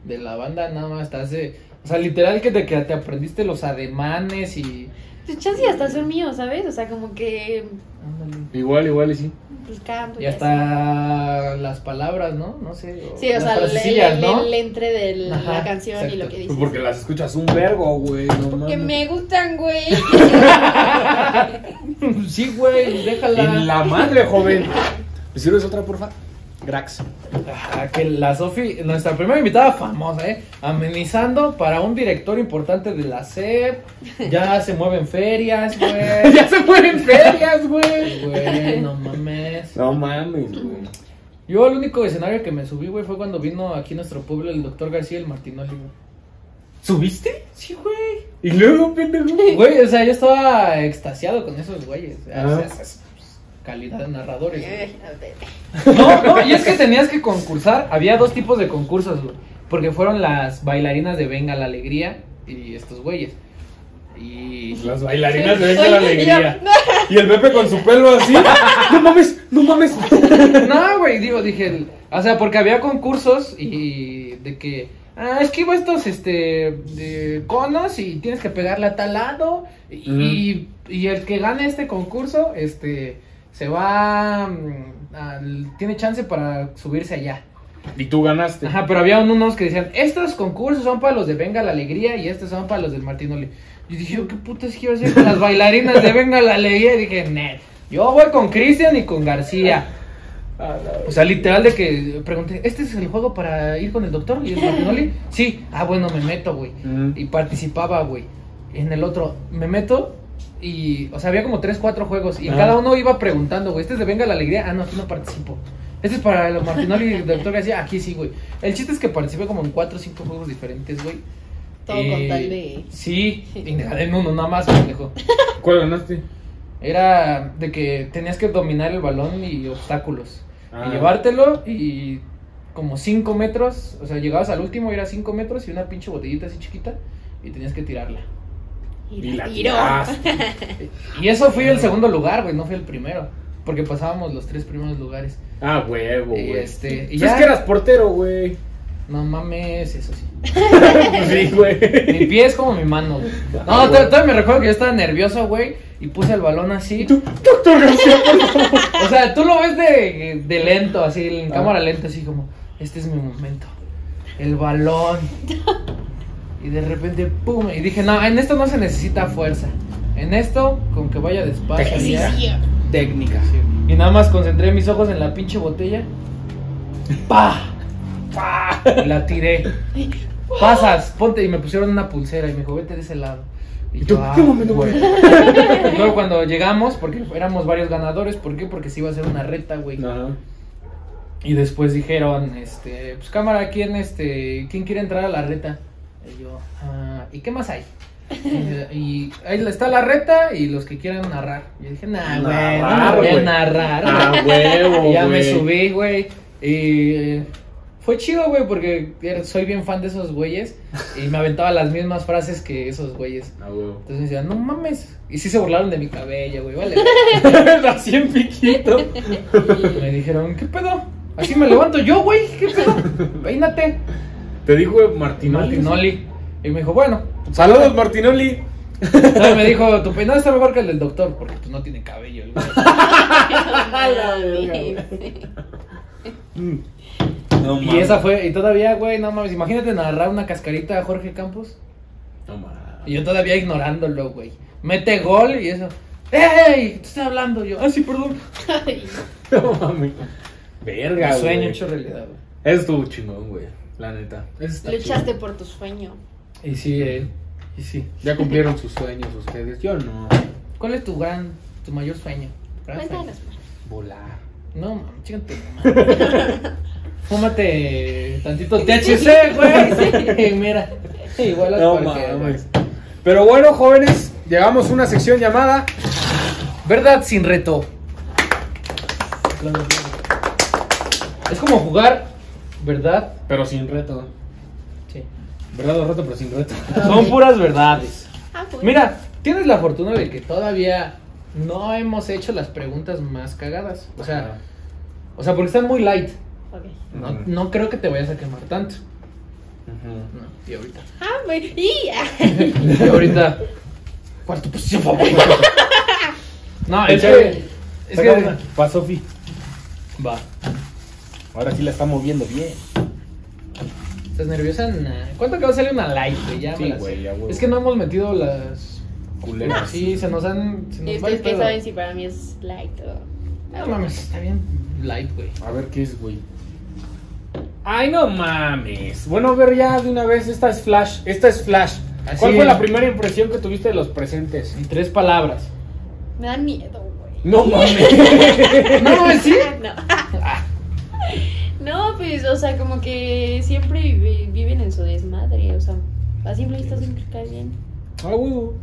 de la banda, nada más te hace. O sea, literal que te, que te aprendiste los ademanes y. Pues chance y hasta son míos, ¿sabes? O sea, como que ándale. Igual, igual y sí. pues canto. Y hasta las palabras, ¿no? No sé. Sí, o sea, el- ¿no? el entre de la Ajá, canción y lo que Pues dices. porque las escuchas un vergo, güey. No Que mames. me gustan, güey. (laughs) sí, güey, déjala. En la madre, joven. ¿Me sirves otra, porfa? Grax. Ajá, que la Sofi, nuestra primera invitada famosa, ¿eh? Amenizando para un director importante de la SEP. Ya se mueven ferias, güey. (laughs) ya se mueven ferias, güey. Güey, no mames. No mames, güey. Yo el único escenario que me subí, güey, fue cuando vino aquí a nuestro pueblo el doctor García y el Martinoli, güey. ¿Subiste? Sí, güey. Y luego, pendejo. Güey, o sea, yo estaba extasiado con esos güeyes. O sea, Ah. Calidad de narradores. güey. No, no, y es que tenías que concursar. Había dos tipos de concursos, güey. Porque fueron las bailarinas de Venga la Alegría y estos güeyes. Y. Las bailarinas de Venga Oye, la Alegría. yo- Y el Pepe con su pelo así. (laughs) No mames, no mames. No, güey, digo, dije. O sea, porque había concursos y de que. Ah, esquiva estos, este. De conos y tienes que pegarle a tal lado. Y, y el que gane este concurso, este. Se va. mm, al- tiene chance para subirse allá. Y tú ganaste. Ajá, pero había unos que decían, estos concursos son para los de Venga la Alegría y estos son para los del Martinoli. Y dije, ¿qué putas quiero hacer con las bailarinas de Venga la Alegría? Y dije, net, yo voy con Cristian y con García. (laughs) A O sea, literal de que pregunté, ¿este es el juego para ir con el doctor y el Martinoli? (laughs) Sí, ah, bueno, me meto, güey. Y participaba, güey. En el otro, me meto y, o sea, había como tres, cuatro juegos y en Ah. cada uno iba preguntando, güey, ¿este es de Venga la Alegría? Ah, no, aquí no participo. Este es para el Martinoli y el doctor García, aquí sí, güey. El chiste es que participé como en cuatro o cinco juegos diferentes, güey. Todo con tal de- Sí, y gané en uno, nada más, pendejo. (laughs) ¿Cuál ganaste? Era de que tenías que dominar el balón y obstáculos. Ah. Y llevártelo y como 5 metros, o sea, llegabas al último y era 5 metros y una pinche botellita así chiquita y tenías que tirarla. Y la tiró. (laughs) Y eso fui el segundo lugar, güey, no fui el primero. Porque pasábamos los tres primeros lugares. Ah, huevo, Y güey. este, y Pues ya. Es que eras portero, güey. No mames, eso sí. (laughs) Pues sí, güey. Mi pie es como mi mano, güey. Ah, No, todavía me recuerdo que yo estaba nervioso, güey, y puse el balón así. ¿Y tú? Doctor García, por favor. (laughs) O sea, tú lo ves de, de lento, así, en Ah. cámara lenta, así como, este es mi momento. El balón. Y de repente, pum. Y dije, no, en esto no se necesita fuerza. En esto, con que vaya despacio. Técnica. ya. Técnica. Y nada más concentré mis ojos en la pinche botella. ¡Pa! ¡Pa! Y la tiré. Pasas, ponte. Y me pusieron una pulsera y me dijo, vete de ese lado. Y tú, ah, ¿qué momento, güey? Y luego cuando llegamos, porque éramos varios ganadores, ¿por qué? Porque se iba a hacer una reta, güey. Ajá. Y después dijeron, este, pues cámara, ¿quién, este, quién quiere entrar a la reta? Y yo, ah, ¿y qué más hay? Y, y ahí está la reta y los que quieran narrar. Y yo dije, nah, güey, no voy a narrar. Ah, güey". huevo, Y (laughs) ya me subí, güey. Y eh, fue chido, güey, porque era- soy bien fan de esos güeyes. Y me aventaba las mismas frases que esos güeyes. Ah. Entonces me decían, no mames. Y sí se burlaron de mi cabello, güey, vale. (laughs) Así en piquito. Me dijeron, ¿qué pedo? Así me levanto yo, güey. ¿Qué pedo? Peínate. Te dijo Martinoli. Martinoli. Y me dijo, bueno. Saludos, Martinoli. No, me dijo, tu peinado está mejor que el del doctor, porque pues no tiene cabello. el güey. (laughs) No y esa fue, y todavía, güey, no mames, imagínate narrar una cascarita a Jorge Campos. No mames. Y yo todavía ignorándolo, güey. Mete gol y eso. ¡Ey! Te estoy hablando yo. Ah, sí, perdón. Ay, (laughs) No mames. Verga, Un sueño güey. hecho realidad, güey. Eso estuvo chingón, güey. La neta. Luchaste chido. por tu sueño. Y sí, eh. Y sí. Ya cumplieron sus sueños ustedes. Yo no. ¿Cuál es tu gran, tu mayor sueño? Gran sueño. Cuéntanos. Volar. No, mames, chígate. (laughs) Fúmate tantito THC, güey. (laughs) (laughs) Mira. Igual a No mames. Pero bueno, jóvenes, llegamos a una sección llamada. Verdad sin reto. Es como jugar, ¿verdad? Pero sin reto. Sí. ¿Verdad o reto, pero sin reto? Son puras verdades. Ah. Mira, tienes la fortuna de que todavía no hemos hecho las preguntas más cagadas. O sea, o sea, porque están muy light. Ok. No, creo que te vayas a quemar tanto. Ujú. No, y ahorita. Ah, bueno. Y. (laughs) Y ahorita. ¿Cuál es tu posición favorita? (laughs) No, es que. Es que. Va, Sofi. Va. Ahora sí la está moviendo bien. ¿Estás nerviosa? Nah. ¿Cuánto acaba de salir una light, güey? Ya Sí, güey, ya. Es que no hemos metido las. Culeras. Sí, se nos han. Se nos ¿Y ustedes qué saben si para mí es light o.? No mames, está bien light, güey. A ver qué es, güey. Ay, no mames. Bueno, a ver ya de una vez. Esta es Flash. Esta es Flash. Así ¿Cuál fue es. la primera impresión que tuviste de los presentes? En tres palabras. Me dan miedo, güey. No (laughs) mames. (laughs) No mames, sí. (laughs) No. No, pues, o sea, como que siempre vi- viven en su desmadre, o sea, a simple vista siempre cae bien. Ah, huevo.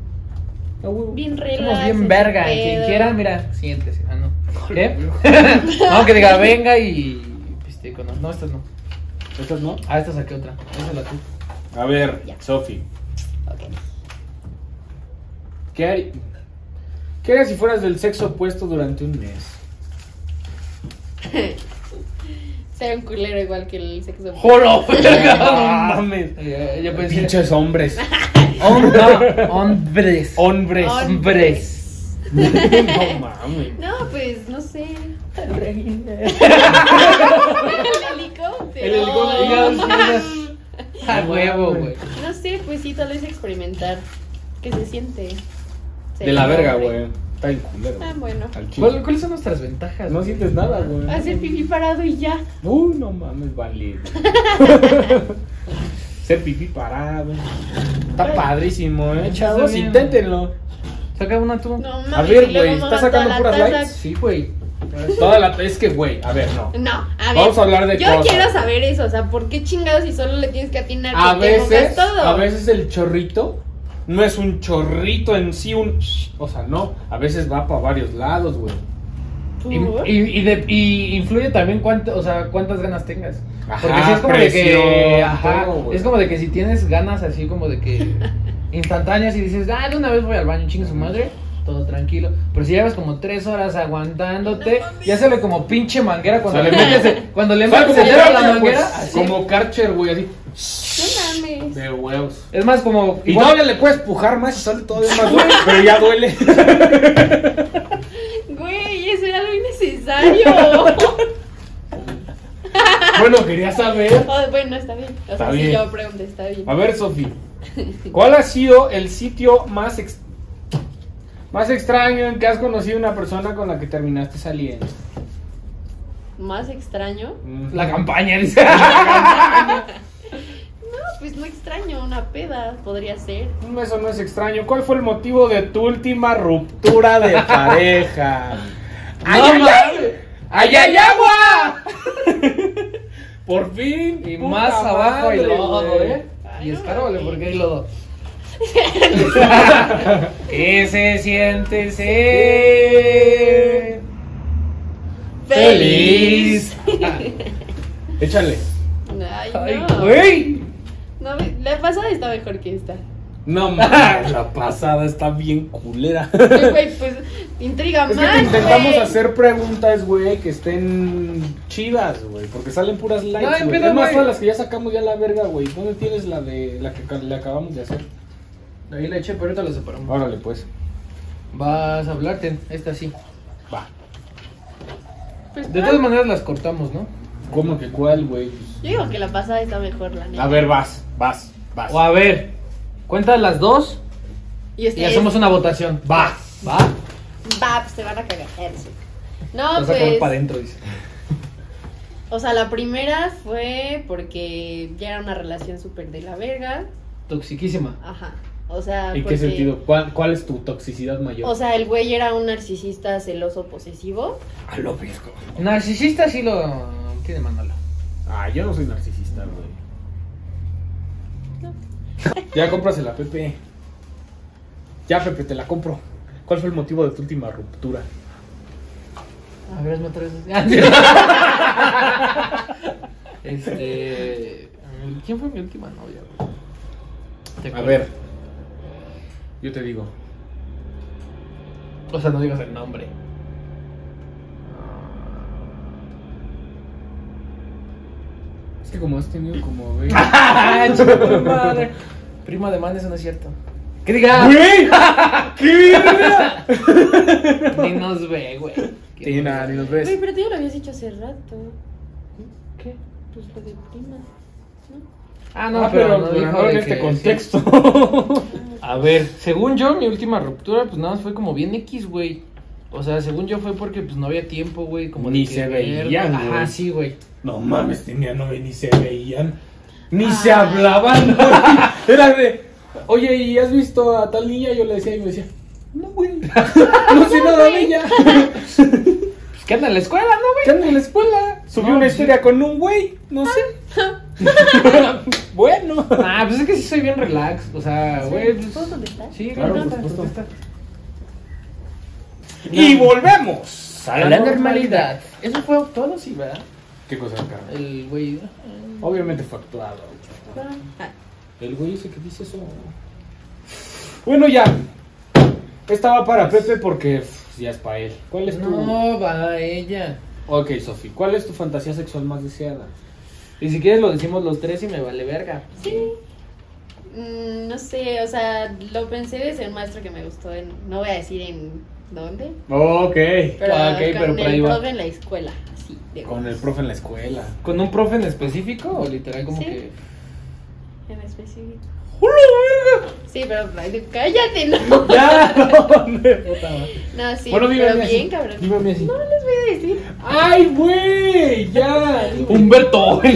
Ah, huevo. Bien Somos relax. bien sin verga. pedo. Quien quiera, mira, siéntese. Ah, no. (laughs) ¿Qué? no, (laughs) que diga, (laughs) venga y. Piste con No, estas no. ¿Estas no? Ah, esta saqué otra. Esa la tú. A ver. Sofi. Ok. ¿Qué harías? ¿Qué harías si fueras del sexo opuesto durante un mes? Ser un culero igual que el sexo. ¡Jolo! (laughs) (laughs) No mames. Eh, Yo pensé. Pinches hombres. (laughs) Hom- no, hombres. Hombres. Hombres. no mames. No, pues, no sé. El El helicóptero. El helicóptero. A huevo, güey. No sé, pues sí, tal vez experimentar qué se siente. ser De la verga, güey. Está en culero. Ah, bueno. Al chile. ¿Cuál- ¿Cuáles son nuestras ventajas? No güey? sientes nada, güey. Hacer pipí parado y ya. Uy, no mames, vale. (laughs) Ser pipí parado. Está padrísimo, eh, chavos. bien. Inténtenlo. Saca una tú. No mames. A ver, y luego güey, ¿estás sacando puras taza. likes? Sí, güey. Toda la. Es que, güey, a ver, no. No, a ver. Vamos a hablar de Yo cosas. quiero saber eso, o sea, ¿por qué chingados si solo le tienes que atinar que A te mocas veces, todo? a veces el chorrito no es un chorrito en sí, un. O sea, no. A veces va para varios lados, güey. Y, y, y de- y influye también cuánto, o sea, cuántas ganas tengas. Ajá, Porque si es como de que, ajá, todo, es como de que si tienes ganas así como de que (laughs) instantáneas y dices, ah, de una vez voy al baño, chingue su madre, todo tranquilo. Pero si llevas como tres horas aguantándote, ya sale como pinche manguera cuando le metes, cuando le ¿Sabes metes cómo el dedo a la manguera, pues? así. Como Karcher, güey, así. Mames. De huevos. es más como Y igual- todavía le puedes pujar más y sale todavía más duro, (laughs) pero ya duele. Güey, eso era algo innecesario. (laughs) bueno, quería saber. Oh, bueno, está bien. O sea, Está si bien. yo pregunto, está bien. A ver, Sofi, (laughs) ¿cuál ha sido el sitio más ex- más extraño en que has conocido una persona con la que terminaste saliendo? Más extraño. la campaña, dice. No, pues no extraño, una peda podría ser. Mm, Eso no es extraño. ¿Cuál fue el motivo de tu última ruptura de (laughs) pareja? ¡Ay, ay, ay! ¡Ay, ay, agua! (laughs) Por fin. Y puta más abajo hay lodo. ¿eh? Ay, Y no mames. porque hay lodo. (laughs) ¿Qué se siente ser feliz? Échale. Ay, Ay, no. güey. No, la pasada está mejor que esta. No (laughs) mames, la pasada está bien culera. Güey, pues intriga Es que más. te intentamos hacer preguntas, güey, que estén chidas, güey, porque salen puras likes, No, Es más, todas las que ya sacamos ya la verga, güey. ¿Dónde tienes la de la que le acabamos de hacer? Ahí la eché, pero ahorita la separamos. Órale, pues. Vas a hablarte, esta sí. Va. Pues, De todas maneras las cortamos, ¿no? ¿Cómo que cuál, güey? Yo digo que la pasada está mejor, la neta. A ver, vas, vas, vas. O a ver, cuenta las dos Y, y ustedes- hacemos una votación. Va, va. Va, pues se van a cagar. No, Vas a comer pues. para adentro, dice. (laughs) O sea, la primera fue porque ya era una relación súper de la verga. Toxiquísima. Ajá. O sea, ¿En porque- qué sentido? ¿Cuál, cuál es tu toxicidad mayor? O sea, el güey era un narcisista celoso posesivo. a lo visco. Narcisista sí lo tiene Manolo. Ah, yo no soy narcisista, güey. (laughs) ya cómprasela, Pepe. Ya, Pepe, te la compro. ¿Cuál fue el motivo de tu última ruptura? A ver, hazme otra vez. (laughs) este. ¿Quién fue mi última novia, güey? ¿Te A ver. Yo te digo. O sea, no digas el nombre. Es que como has tenido como... (laughs) ve- ¡Ah, madre! Prima de man, eso no es cierto. ¿Qué diga? ¡Güey! ¡Qué verga! Ni nos ve, güey. Sí, nada, ni nos Güey, ves. pero tú ya lo habías dicho hace rato. ¿Qué? Pues lo de prima. Ah, no, Ah, pero, pero, no en de este que- contexto. (laughs) A ver, según yo, mi última ruptura, pues nada más fue como bien X, güey. O sea, según yo fue porque pues no había tiempo, güey. Como Ni que se ver- veían, Ajá, güey. sí, güey. No mames, tenía novia ni se veían. Ni Ah. se hablaban, (laughs) güey. Era de, oye, ¿y has visto a tal niña? Yo le decía y me decía, no, güey. (laughs) No sé nada de ella. Pues que anda en la escuela, ¿no, ¿Qué anda en la escuela? Subió No, una sí. historia con un güey, no sé. (laughs) bueno. Ah, pues es que sí soy bien relax. O sea, güey, pues. ¿Puedo contestar? Sí, Claro, claro, por supuesto. Y volvemos A la normalidad. Eso fue todo, sí, ¿verdad? ¿Qué cosa acá? El güey. Obviamente fue actuado. Ah, El güey ese que dice eso. Bueno, ya. Esta va para Pepe porque pff, ya es para él. ¿Cuál es tu.? No, va ella. Ok, Sofi. ¿Cuál es tu fantasía sexual más deseada? Y si quieres lo decimos los tres y me vale verga. Sí. Mm, no sé, o sea, lo pensé desde un maestro que me gustó en, no voy a decir en dónde, Ok. pero Ah, ok, con pero por ahí el va. profe en la escuela, de Con el profe en la escuela. ¿Con un profe en específico o literal como Sí. que.? En específico. ¡Hola, verga! Sí, pero cállate, no. (laughs) Ya, no, no, puta madre. No, sí, Bueno, pero así. bien, cabrón. Así. No les voy a decir. ¡Ay, güey! Ya. Humberto. (laughs) el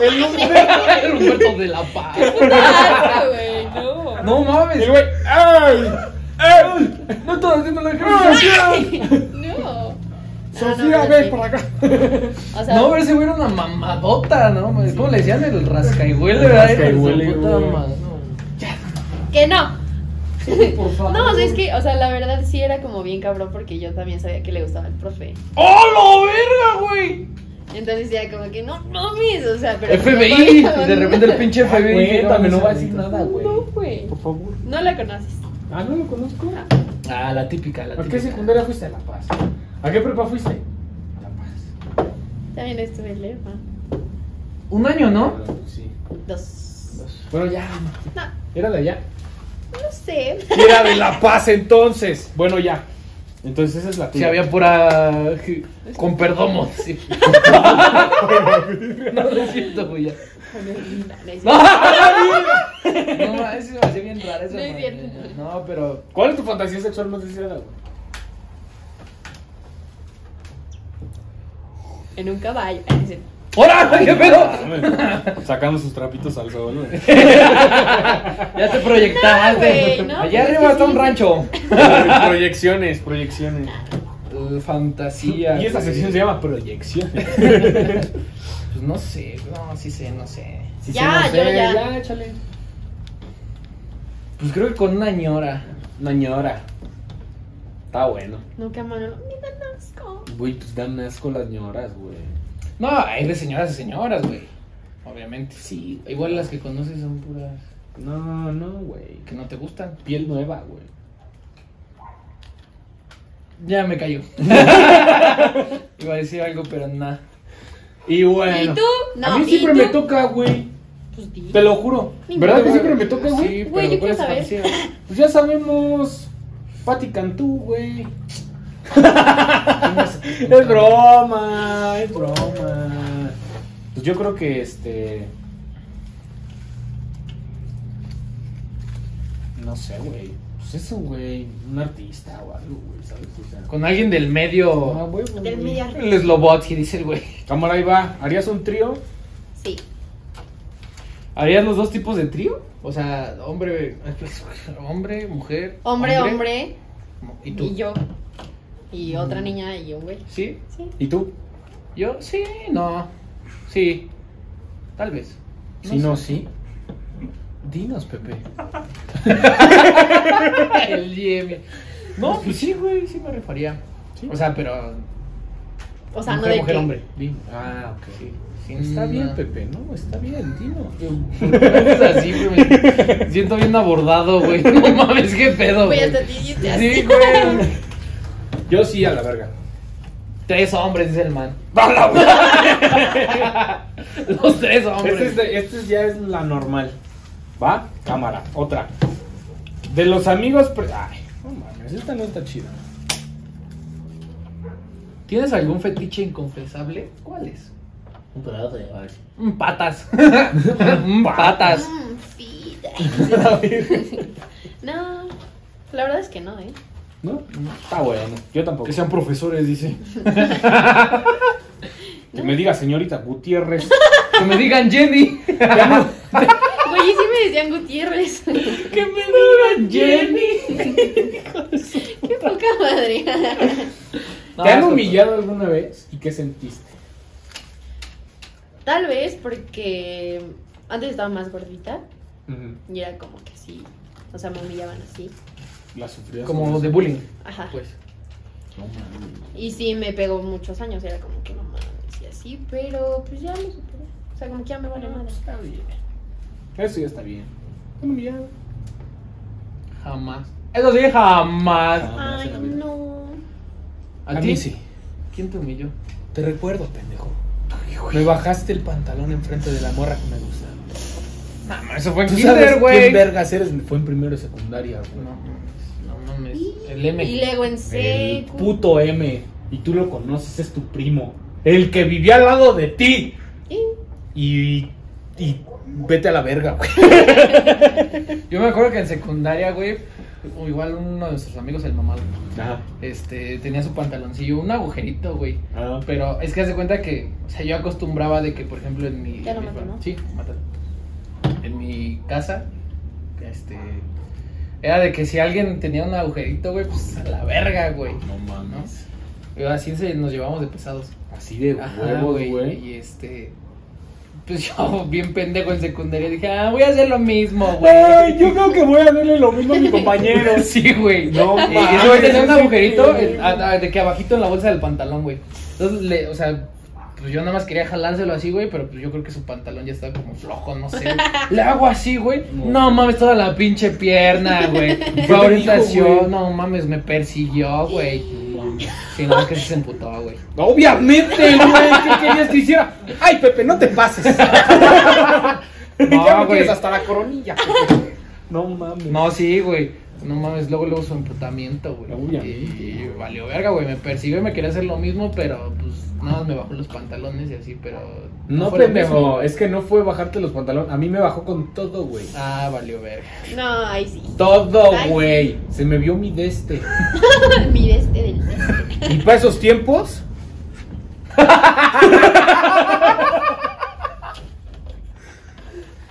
El Humberto. Humberto de la Paz. (laughs) Güey, no. No mames. El güey. ¡Ay! ¡Ay! No estás haciendo la ejercicio. (laughs) No. Sofía, no, no, ven para acá. O sea, No, pero ese güey era una mamadota, ¿no? ¿Cómo le decían? El Hijo de su puta madre, no. que no. (laughs) Por favor. No, o sea, es que, o sea, la verdad sí era como bien cabrón porque yo también sabía que le gustaba el profe. ¡Oh, la verga, güey! Entonces ya como que no, no mis, o sea, pero FBI. no, Y de repente el pinche FBI. Cuéntame, no llegaba va a decir nada, güey. No, güey. Por favor. No la conoces. Ah, no lo conozco. Ah, la típica, la ¿A qué típica. secundaria fuiste? A La Paz. ¿A qué prepa fuiste? A La Paz. También estuve en Lerma. Un año, ¿no? Sí. Dos. Bueno, ya. No, Era de allá. No sé. Era de La Paz entonces. Bueno, ya. Entonces esa es la Sí, tuya. había pura. Con perdomo. Sí. (laughs) no, no es cierto, güey. ya. No, (laughs) No, no, eso me hacía bien raro. Eso cierto. No, pero. ¿Cuál es tu fantasía sexual más deseada, güey? En un caballo. ¡Hola! ¿Qué pedo? Sacando sus trapitos al sol, güey. (laughs) Ya te proyectaste. No, no, Allá arriba que está sí, un rancho. proyecciones, proyecciones. Uh, fantasía. Y esta sección se llama proyecciones. (laughs) Pues no sé, no, sí sé, no sé. Sí sé, Ya, no yo sé. ya. Ya, échale. Pues creo que con una ñora. Una ñora. Está bueno. Nunca Manolo. Me dan asco. Güey, pues dan asco las ñoras, güey. No, hay de señoras a señoras, güey. Obviamente, sí. Igual las que conoces son puras. No, no, güey. que no te gustan. Piel nueva, güey. Ya me cayó. (laughs) Iba a decir algo, pero nada. Y bueno. ¿Y tú? No, a mí ¿y siempre tú? me toca, güey. Pues di. Te lo juro. ¿Verdad que siempre me toca, güey? Sí, Güey, pero yo ¿cuál es quiero saber. Pues ya sabemos. Pati Cantú, güey. (laughs) es broma, es broma. Pues yo creo que este. No sé, güey. Pues eso, güey. Un artista o algo, güey, ¿sabes? O sea. Con alguien del medio. Ah, güey, güey, Del medio. El Slobotsky, dice el güey. Cámara, ahí va. ¿Harías un trío? Sí. ¿Harías los dos tipos de trío? O sea, hombre, hombre, mujer. Hombre, hombre. ¿Y tú? Y yo. Y otra niña y un güey. ¿Sí? Sí. ¿Y tú? ¿Yo? Sí, no. Sí. Tal vez. Si no, sí. Dinos, Pepe. (laughs) El Jimmy. No, pues sí, güey, sí me refaría. ¿Sí? O sea, pero. O sea, mujer, no de mujer, que- hombre. Ah, ok. Sí. sí, Está bien, no. Pepe, ¿no? Está bien, dinos. ¿Por qué me haces así, güey? Me siento bien abordado, güey. (laughs) No mames, qué pedo, Güey, güey. Sí, güey. Yo sí, a la verga. Tres hombres, dice el man. (laughs) (laughs) Los tres hombres. Este, es de- este ya es la normal. ¿Va? Cámara, otra. De los amigos. pre- Ay, no mames, esta no está chida. ¿Tienes algún fetiche inconfesable? ¿Cuál es? Un pedazo de Mm, Patas. Mm, Patas. (laughs) Mm. No, la verdad es que no, ¿eh? ¿No? Está bueno. Yo tampoco. Que sean profesores, dice. Que me diga señorita Gutiérrez. Que me digan Jenny. Güey, sí me decían Gutiérrez. Que me digan Jenny. Qué poca madre. ¿Te han humillado alguna vez? ¿Y qué sentiste? Tal vez porque antes estaba más gordita y era como que sí. O sea, me humillaban así. La sufrías. Como de bullying. Ajá. Pues. No mames. Y sí, me pegó muchos años. Era como que no mames y así. Pero pues ya lo superé. O sea, como que ya me vale madre. Está bien. Eso ya está bien. ¿Te han humillado? Jamás. Eso sí, jamás. Ay, no. ¿A, A ti? mí sí. ¿Quién te humilló? Te recuerdo, pendejo. Me bajaste el pantalón enfrente de la morra que me gusta. No, mames, eso fue en ¿Tú kinder, sabes güey. quién vergas eres? Fue en primero de secundaria, güey. No mames, no mames. Y, El M. y luego en El puto M. Y tú lo conoces, es tu primo. El que vivía al lado de ti. Y- Y. Y vete a la verga, güey. (laughs) Yo me acuerdo que en secundaria, güey, o igual uno de nuestros amigos, el mamado, Ajá. este, tenía su pantaloncillo, un agujerito, güey. Ah. Pero es que haz de cuenta que, o sea, yo acostumbraba de que, por ejemplo, en mi... Ya lo mi- maté, ¿no? Sí, mátalo. En mi casa, este... Era de que si alguien tenía un agujerito, güey, pues a la verga, güey. No mames. Y así se nos llevamos de pesados. Así de huevos, güey. Y este... Pues (laughs) yo, bien pendejo en secundaria, dije, ah, voy a hacer lo mismo, güey. Yo creo que voy a darle lo mismo a mi compañero. (laughs) Sí, güey. No Y mames, ese güey tenía un agujerito eh, de que abajito en la bolsa del pantalón, güey. Entonces, le, o sea, pues yo nada más quería jalárselo así, güey, pero pues yo creo que su pantalón ya estaba como flojo, no sé. Le hago así, güey. No. No mames, toda la pinche pierna, güey. (laughs) Fue orientación, no mames, me persiguió, güey. Sí, no, que se emputó, güey. Obviamente, güey. ¿Qué querías que hiciera? Ay, Pepe, no te pases. (laughs) (laughs) ya me güey. tienes hasta la coronilla. Pepe. No mames. No, sí, güey. No mames, luego, luego su emputamiento, güey. Obviamente. Y, y valió verga, güey. Me persiguió y me quería hacer lo mismo, pero pues nada más me bajó los pantalones y así, pero. No, pendejo. mismo. Es que no fue bajarte los pantalones. A mí me bajó con todo, güey. Ah, valió verga. No, ahí sí. Todo, güey. Se me vio mi deste. (laughs) Mire este del este. Y para esos tiempos. (laughs)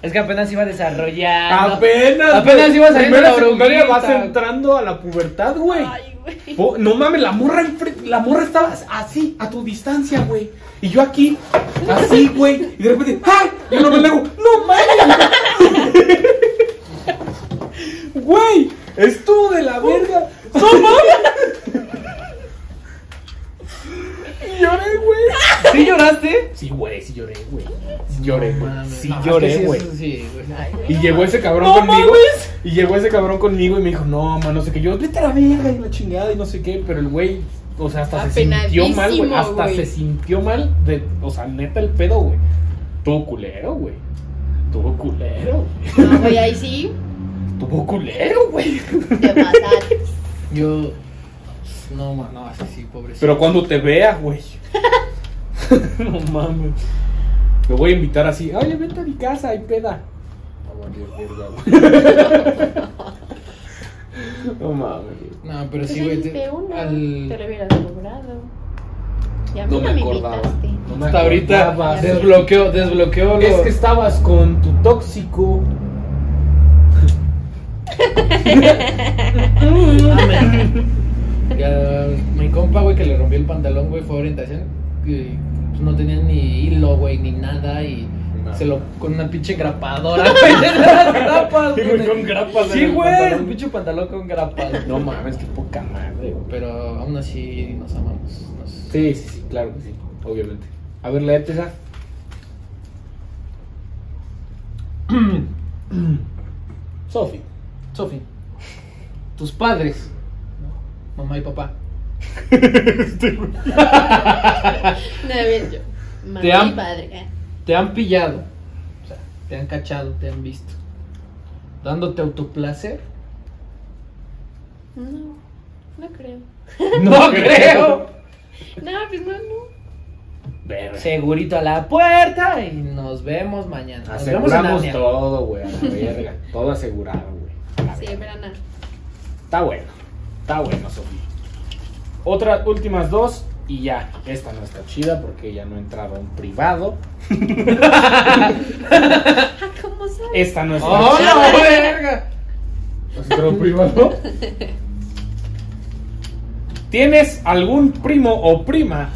Es que apenas iba desarrollando. Apenas. Apenas iba saliendo Primera la secundaria vas entrando a la pubertad, güey. Ay, güey. Po- No mames, la morra la morra estaba así, a tu distancia, güey. Y yo aquí, así, güey. Y de repente, ¡ay! Y yo no me hago, ¡no mames! (laughs) Güey, estuvo de la verga. ¡No mames! (laughs) Lloré, güey. ¿Sí lloraste? Sí, güey, sí lloré, güey. Lloré, güey. Sí, No, es lloré, que sí, güey. sí, güey. Ay, Y no. llegó ese cabrón ¡No conmigo. mames! Y llegó ese cabrón conmigo y me dijo, no, man, no sé qué. Yo, vete a la verga y la chingada y no sé qué. Pero el güey, o sea, hasta se sintió mal, güey. Hasta güey. se sintió mal. De, o sea, neta el pedo, güey. Tuvo culero, güey. Tuvo culero, güey. No, güey, ahí sí Tuvo culero, güey. te pasaste. Yo. No, no, así sí, pobrecito. Pero cuando te vea, güey. (laughs) no mames. Te voy a invitar así. Oye, vente a mi casa, hay peda. (laughs) No mames. No, pero Pues sí, güey. te- al- te lo hubieras logrado. Y a mí No no, me acordaba. invitaste. No me Hasta ahorita acordaba. desbloqueó, desbloqueó Es lo- que estabas con tu tóxico. (laughs) Ya, mi compa, güey, que le rompió el pantalón, güey, fue a orientación. Y, pues, no tenía ni hilo, güey, ni nada. Y No. se lo con una pinche grapadora, (laughs) güey. Sí, güey, con grapas Sí, el güey, el pinche pantalón con grapas. (laughs) No mames, qué poca madre, güey. Pero aún así nos amamos. Nos... Sí, sí, sí, claro que sí, obviamente. A ver, léete esa. (clears throat) Sofi. Sofi, tus padres, mamá y papá, (laughs) No, ves yo. Mamá Te y am- padre. eh. te han pillado, o sea, te han cachado, te han visto, dándote autoplacer. No, no creo. No (laughs) creo. No, pues no, no. Segurito a la puerta y nos vemos mañana. Nos Aseguramos todo, güey, a la verga. Todo asegurado, güey. Sí, no. Está bueno. Está bueno, Sofi. Otras últimas dos y ya. Esta no está chida porque ya no entraba un privado. (laughs) Ah, ¿cómo sabes? Esta no es ¡Oh, chida. no, verga! ¿Has entrado un privado? (laughs) ¿Tienes algún primo o prima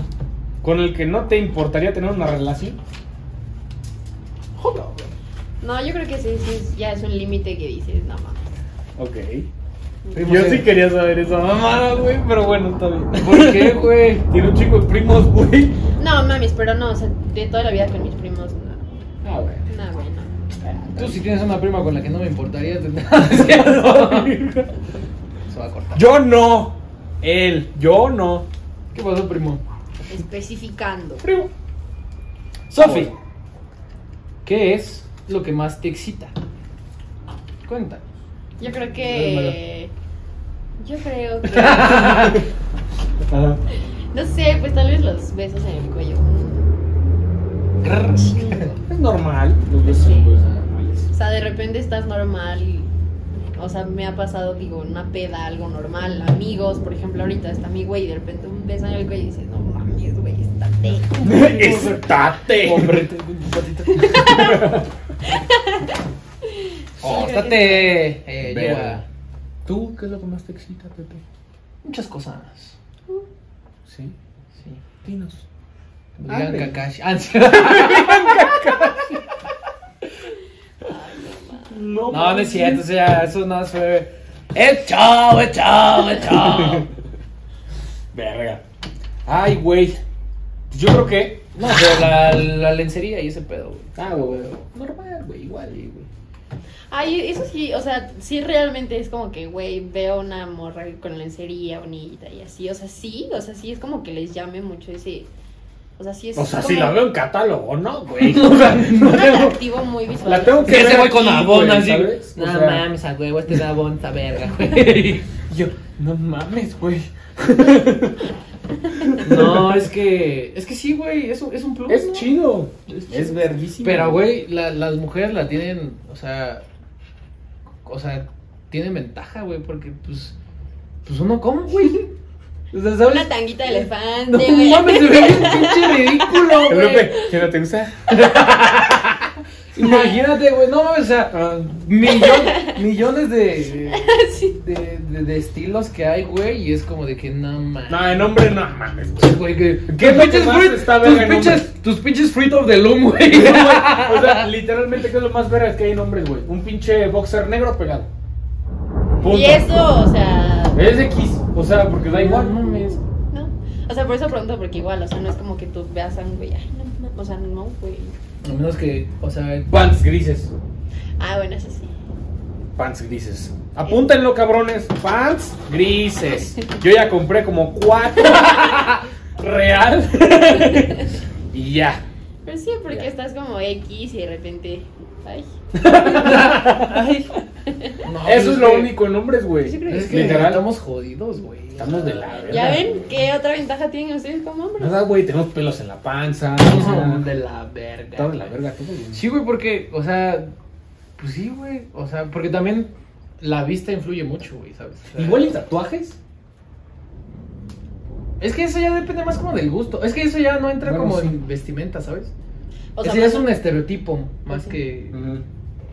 con el que no te importaría tener una relación? Joder. No, yo creo que sí, sí, ya es un límite que dices, no mames. Ok. Primo, Yo sí. sí quería saber esa mamada, güey, pero bueno, está bien. (laughs) ¿Por qué, güey? Tiene un chico de primos, güey. No, mames, pero no, o sea, de toda la vida con mis primos, no. Ah, güey. No, güey, no. Tú si tienes una prima con la que no me importaría. (laughs) Se va a cortar. Yo no. Él. Yo no. ¿Qué pasó, primo? Especificando. Primo. Sofi, ¿qué es lo que más te excita? Cuéntanos. Yo creo que. Yo creo (laughs) que. Ajá. No sé, pues tal vez los besos en el cuello. Es normal. Los besos Sí. pues, son normales. O sea, de repente estás normal. y- O sea, me ha pasado, digo, en una peda, algo normal. Amigos, por ejemplo, ahorita está mi güey y de repente un beso en el cuello y dices, no mames, güey, estate. (laughs) Estate. Hombre. (laughs) Oh, estate. Eh, lleva ¿Tú qué es lo que más te excita, Pepe? muchas cosas. Sí. Sí. Dinos. Abre. Kakashi. Ah, sí. (laughs) No, No, no es cierto, o sea, eso no fue. ¡El chao, el chao, el chao! (laughs) Verga. Ay, güey. Yo creo que. No, pero la, la lencería y ese pedo, güey. Ah, güey. Normal, güey. Igual, güey. Ay, eso sí, o sea, sí realmente es como que, güey, veo una morra con lencería bonita y así, o sea, sí, o sea, sí es como que les llame mucho ese, o sea, sí es O sea, como si la veo en catálogo, ¿no, güey? (laughs) O sea, (laughs) un atractivo muy visual. La tengo que ese ver güey con abón así. No O sea, mames, a huevo, este da abón, esta verga, güey. (laughs) Yo, no mames, güey. No, (laughs) es que. Es que sí, güey, es, un- es un plus. Es ¿no? chido. Es Es verguísimo. Pero, güey, la- las mujeres la tienen, o sea. O sea, tienen ventaja, güey, porque, pues. Pues uno, ¿cómo, güey? (laughs) O sea, ¿sabes? Una tanguita de elefante, No güey. mames, se ve bien pinche (laughs) ridículo, güey. ¿qué no te gusta? (laughs) Imagínate, güey, no mames, o sea, Ah, millon- (laughs) millones de, (laughs) de, de, de estilos que hay, güey, y es como de que no mames. No, en hombre no mames. güey. que, ¿Qué ¿Qué es lo pinches fruit? está tus, pinches, tus pinches fruit of the loom, güey. No, güey, O sea, literalmente, ¿qué es lo más verga que hay en hombres, güey? Un pinche boxer negro pegado. Punto. Y eso, o sea, Es X. O sea, porque da igual. No mames. ¿no? O sea, por eso pregunto, porque igual, o sea, no es como que tú veas a un güey, ay, no, no, o sea, no, güey. A menos que, o sea, Pants grises. Ah, bueno, eso sí. Pants grises. Apúntenlo, cabrones. Pants grises. Yo ya compré como cuatro. (laughs) Real. (laughs) y ya. Pero sí, porque Ya. estás como X y de repente. Ay. Ay. No, Eso es lo que- único en hombres, güey. Sí, Es que Literal. estamos jodidos, güey. Estamos de la verga. ¿Ya ven qué otra ventaja tienen ustedes como hombres? Nada, güey, tenemos pelos en la panza. No, de la verga. Todo de la verga, todo bien. Sí, güey, porque, o sea, pues sí, güey. O sea, porque también la vista influye mucho, güey, ¿sabes? O sea, Igual y tatuajes. Es que eso ya depende más como del gusto. Es que eso ya no entra Bueno, como sí. en vestimenta, ¿sabes? O Ese sea, ya es un estereotipo más que.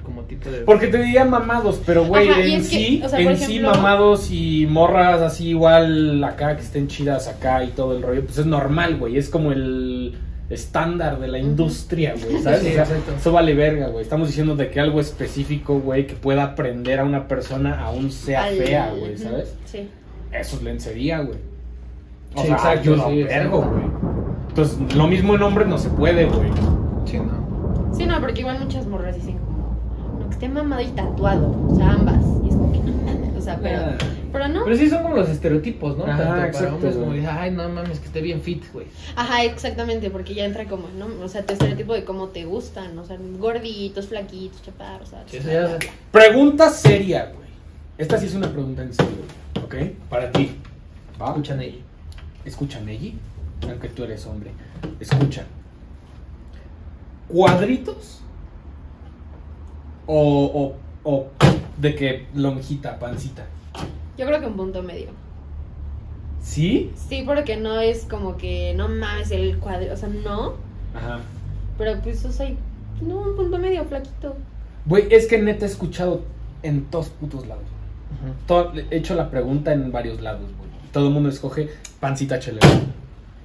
Como tipo de. Porque te dirían mamados, pero güey, Ajá, en es que, sí, o sea, en sí mamados y morras así igual acá que estén chidas acá y todo el rollo, pues es normal, güey, es como el estándar de la industria, güey, ¿sabes? Sí, O sea, exacto. eso vale verga, güey. Estamos diciendo de que algo específico, güey, que pueda aprender a una persona aún sea al- fea, güey, ¿sabes? Sí. Eso es lencería, güey. O Sí, sea, exacto, yo no sí, güey. Entonces, lo mismo en hombres no se puede, güey. Sí, no. Sí, no, porque igual muchas morras dicen como, esté mamado y tatuado, o sea, ambas. Y es como que, no mames, (laughs) o sea, pero, pero no. Pero sí son como los estereotipos, ¿no? Ajá, Tanto para exacto, hombres como de, ay, no mames, que esté bien fit, güey. Ajá, exactamente, porque ya entra como, ¿no? O sea, tu estereotipo de cómo te gustan, o sea, gorditos, flaquitos, chaparros, o sea, Sí, eso bla, ya- bla, bla. Pregunta seria, güey. Esta sí es una pregunta en serio, ¿ok? Para ti. ¿Va? Escuchan ahí. Escucha, Neji, aunque tú eres hombre. Escucha. ¿Cuadritos? O, o, o de que lonjita, pancita. Yo creo que un punto medio. ¿Sí? Sí, porque no es como que, no mames, el cuadro, o sea, no, Ajá. pero pues, o sea, no, un punto medio, flaquito. Güey, es que neta he escuchado en todos putos lados. Todo- he hecho la pregunta en varios lados, güey. Todo el mundo escoge pancita chelera.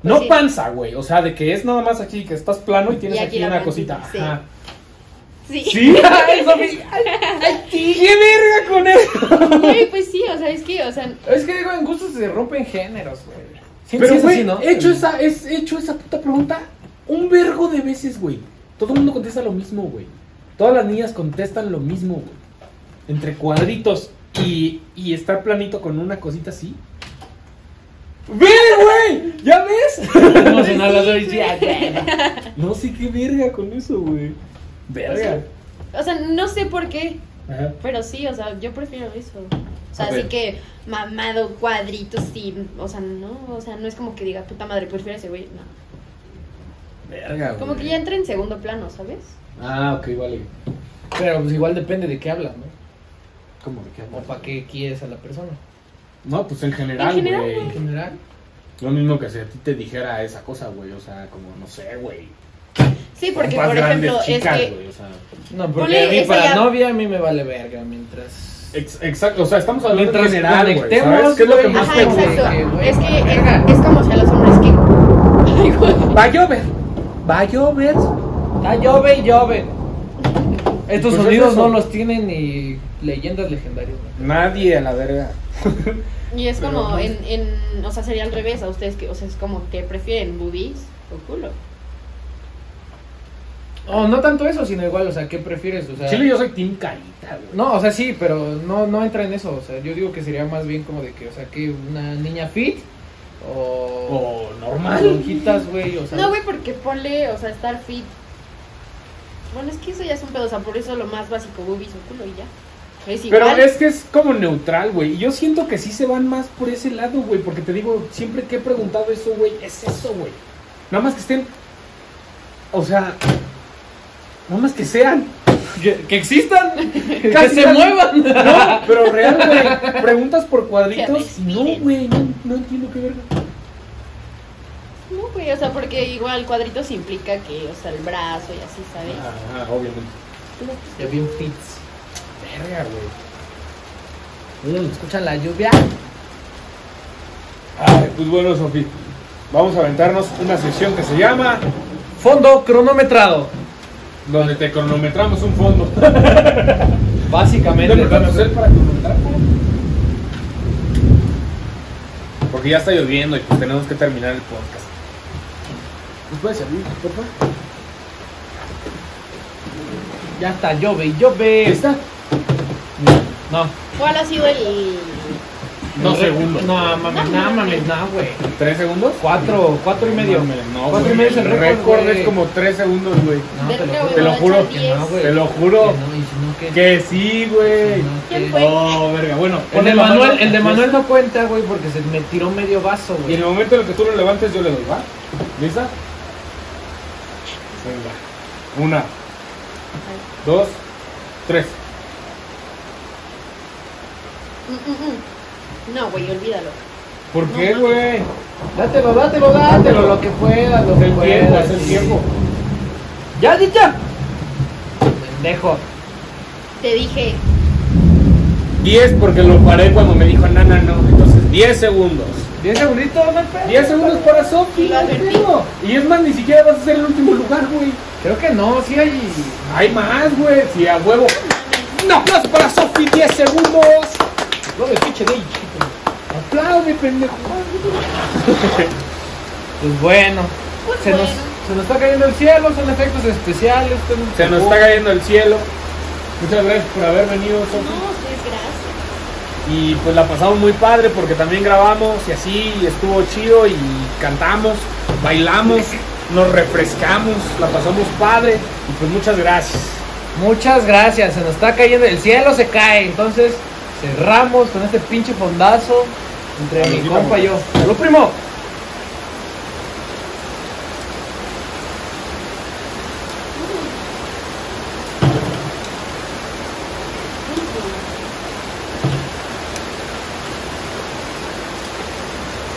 No Pues sí. panza, güey. O sea, de que es nada más aquí que estás plano y tienes Y aquí, una pancita, cosita. Ajá. Sí. (laughs) ¿Sí? Ay, Sofi. Ay, ¿Qué verga con eso? Güey, pues sí, o sea, es que, o sea, Es que digo, en gustos se rompen géneros, güey. Pero, sí es güey, así, ¿no? he hecho esa, es, he hecho esa puta pregunta un vergo de veces, güey. Todo el mundo contesta lo mismo, güey. Todas las niñas contestan lo mismo, güey. Entre cuadritos y, y estar planito con una cosita así. ¡Ve, güey! ¿Ya ves? No sí, No sé qué verga con eso, güey. Verga. o sea, no sé por qué, Ajá. pero sí, o sea, yo prefiero eso. O sea, así que mamado, cuadritos, sí, o sea, no, o sea, no es como que diga, puta madre, prefiero ese güey, no. Verga, güey. Como que ya entra en segundo plano, ¿sabes? Ah, ok, vale. Pero pues igual depende de qué hablas, ¿no? ¿Cómo de qué O hablas? para qué quieres a la persona. No, pues en general, En general, güey. En general. Lo mismo que si a ti te dijera esa cosa, güey. O sea, como, no sé, güey. Sí, porque por ejemplo, chicas, es que güey, o sea. No, porque a mí para ya- novia a mí me vale verga mientras... Ex- exacto, o sea, estamos hablando Mientras en general, güey. conectemos, ¿Sabes qué es lo que más Ajá, te gusta? es que es, es como si a los hombres que. Va a llover. Va a llover. Ah, llove y llove. Estos Pues es sonidos no los tienen ni leyendas legendarias. ¿no? Nadie a la verga. Y es como en, en. O sea, sería al revés a ustedes que. O sea, es como que prefieren boobies o culo. Oh, no tanto eso, sino igual, o sea, ¿qué prefieres? O sea, Chile, yo soy team carita, güey. No, o sea, sí, pero no, no entra en eso. O sea, yo digo que sería más bien como de que, o sea, que una niña fit o. O normal. lonjitas, güey, o sea. No, güey, porque ponle, o sea, estar fit. Bueno, es que eso ya es un pedo, o sea, por eso lo más básico, boobies o culo y ya. Es igual. Pero es que es como neutral, güey. Y yo siento que sí se van más por ese lado, güey. Porque te digo, siempre que he preguntado eso, güey, es eso, güey. Nada más que estén. O sea. Nada más que sean. Que, que existan, (laughs) que se muevan. (laughs) No, pero real, güey. Preguntas por cuadritos. No, güey. No, no entiendo qué verga. No, güey, o sea, porque igual cuadritos implica que, o sea, el brazo y así, ¿sabes? Ajá, obviamente. Ya bien fits. Verga, güey. Mm, ¿Escuchan la lluvia? Ay, pues bueno, Sofi. Vamos a aventarnos una sesión que se llama. Fondo cronometrado. Donde te cronometramos un fondo. (laughs) Básicamente. ¿No podemos hacer para cronometrar? Porque ya está lloviendo y pues tenemos que terminar el podcast. ¿Nos puedes servir, por favor? Ya está, llove, llove. ¿Lista? No. ¿Cuál ha sido el. Re- segundos. No, mames, No, no, mames. no, güey. ¿Tres segundos? Cuatro, cuatro y medio. No, Cuatro y güey, medio es el el récord, es como tres segundos, güey. No, te lo te lo juro no. Te lo juro. Que no, y no, sí, güey. No, ¿Quién ¿qué? fue? Oh, verga. Bueno, El de Manuel, el de Manuel no cuenta, güey, porque se me tiró medio vaso, Y güey. en el momento en el que tú lo levantes, yo le doy, ¿va? ¿Lista? Venga. Una, dos, tres. Mm, mm, mm. No, güey, olvídalo. ¿Por No qué, güey? Dátelo, dátelo, dátelo, lo que pueda, lo que el pueda. tiempo, es el sí. tiempo. ¡Ya, dicha! Pendejo. Te dije, 10 porque lo paré cuando me dijo nana, no. Entonces, 10 segundos. ¿Diez segunditos, no hay pedo. 10 segundos para Sofi. Y es más, ni siquiera vas a ser el último lugar, güey. Creo que no, sí hay. Hay más, güey. Sí, a huevo. Un aplauso para Sofi, 10 segundos. Lo de pinche de. Aplaude, pendejo. Pues bueno. pues Se bueno. nos, se nos está cayendo el cielo, son efectos especiales. Se nos está cayendo el cielo. Muchas gracias por haber venido. No, sí, gracias. Y pues la pasamos muy padre porque también grabamos y así y estuvo chido y cantamos, bailamos, nos refrescamos, la pasamos padre y pues muchas gracias. Muchas gracias, se nos está cayendo el cielo, se cae. Entonces cerramos con este pinche fondazo entre mi compa y yo. ¡Salud, primo!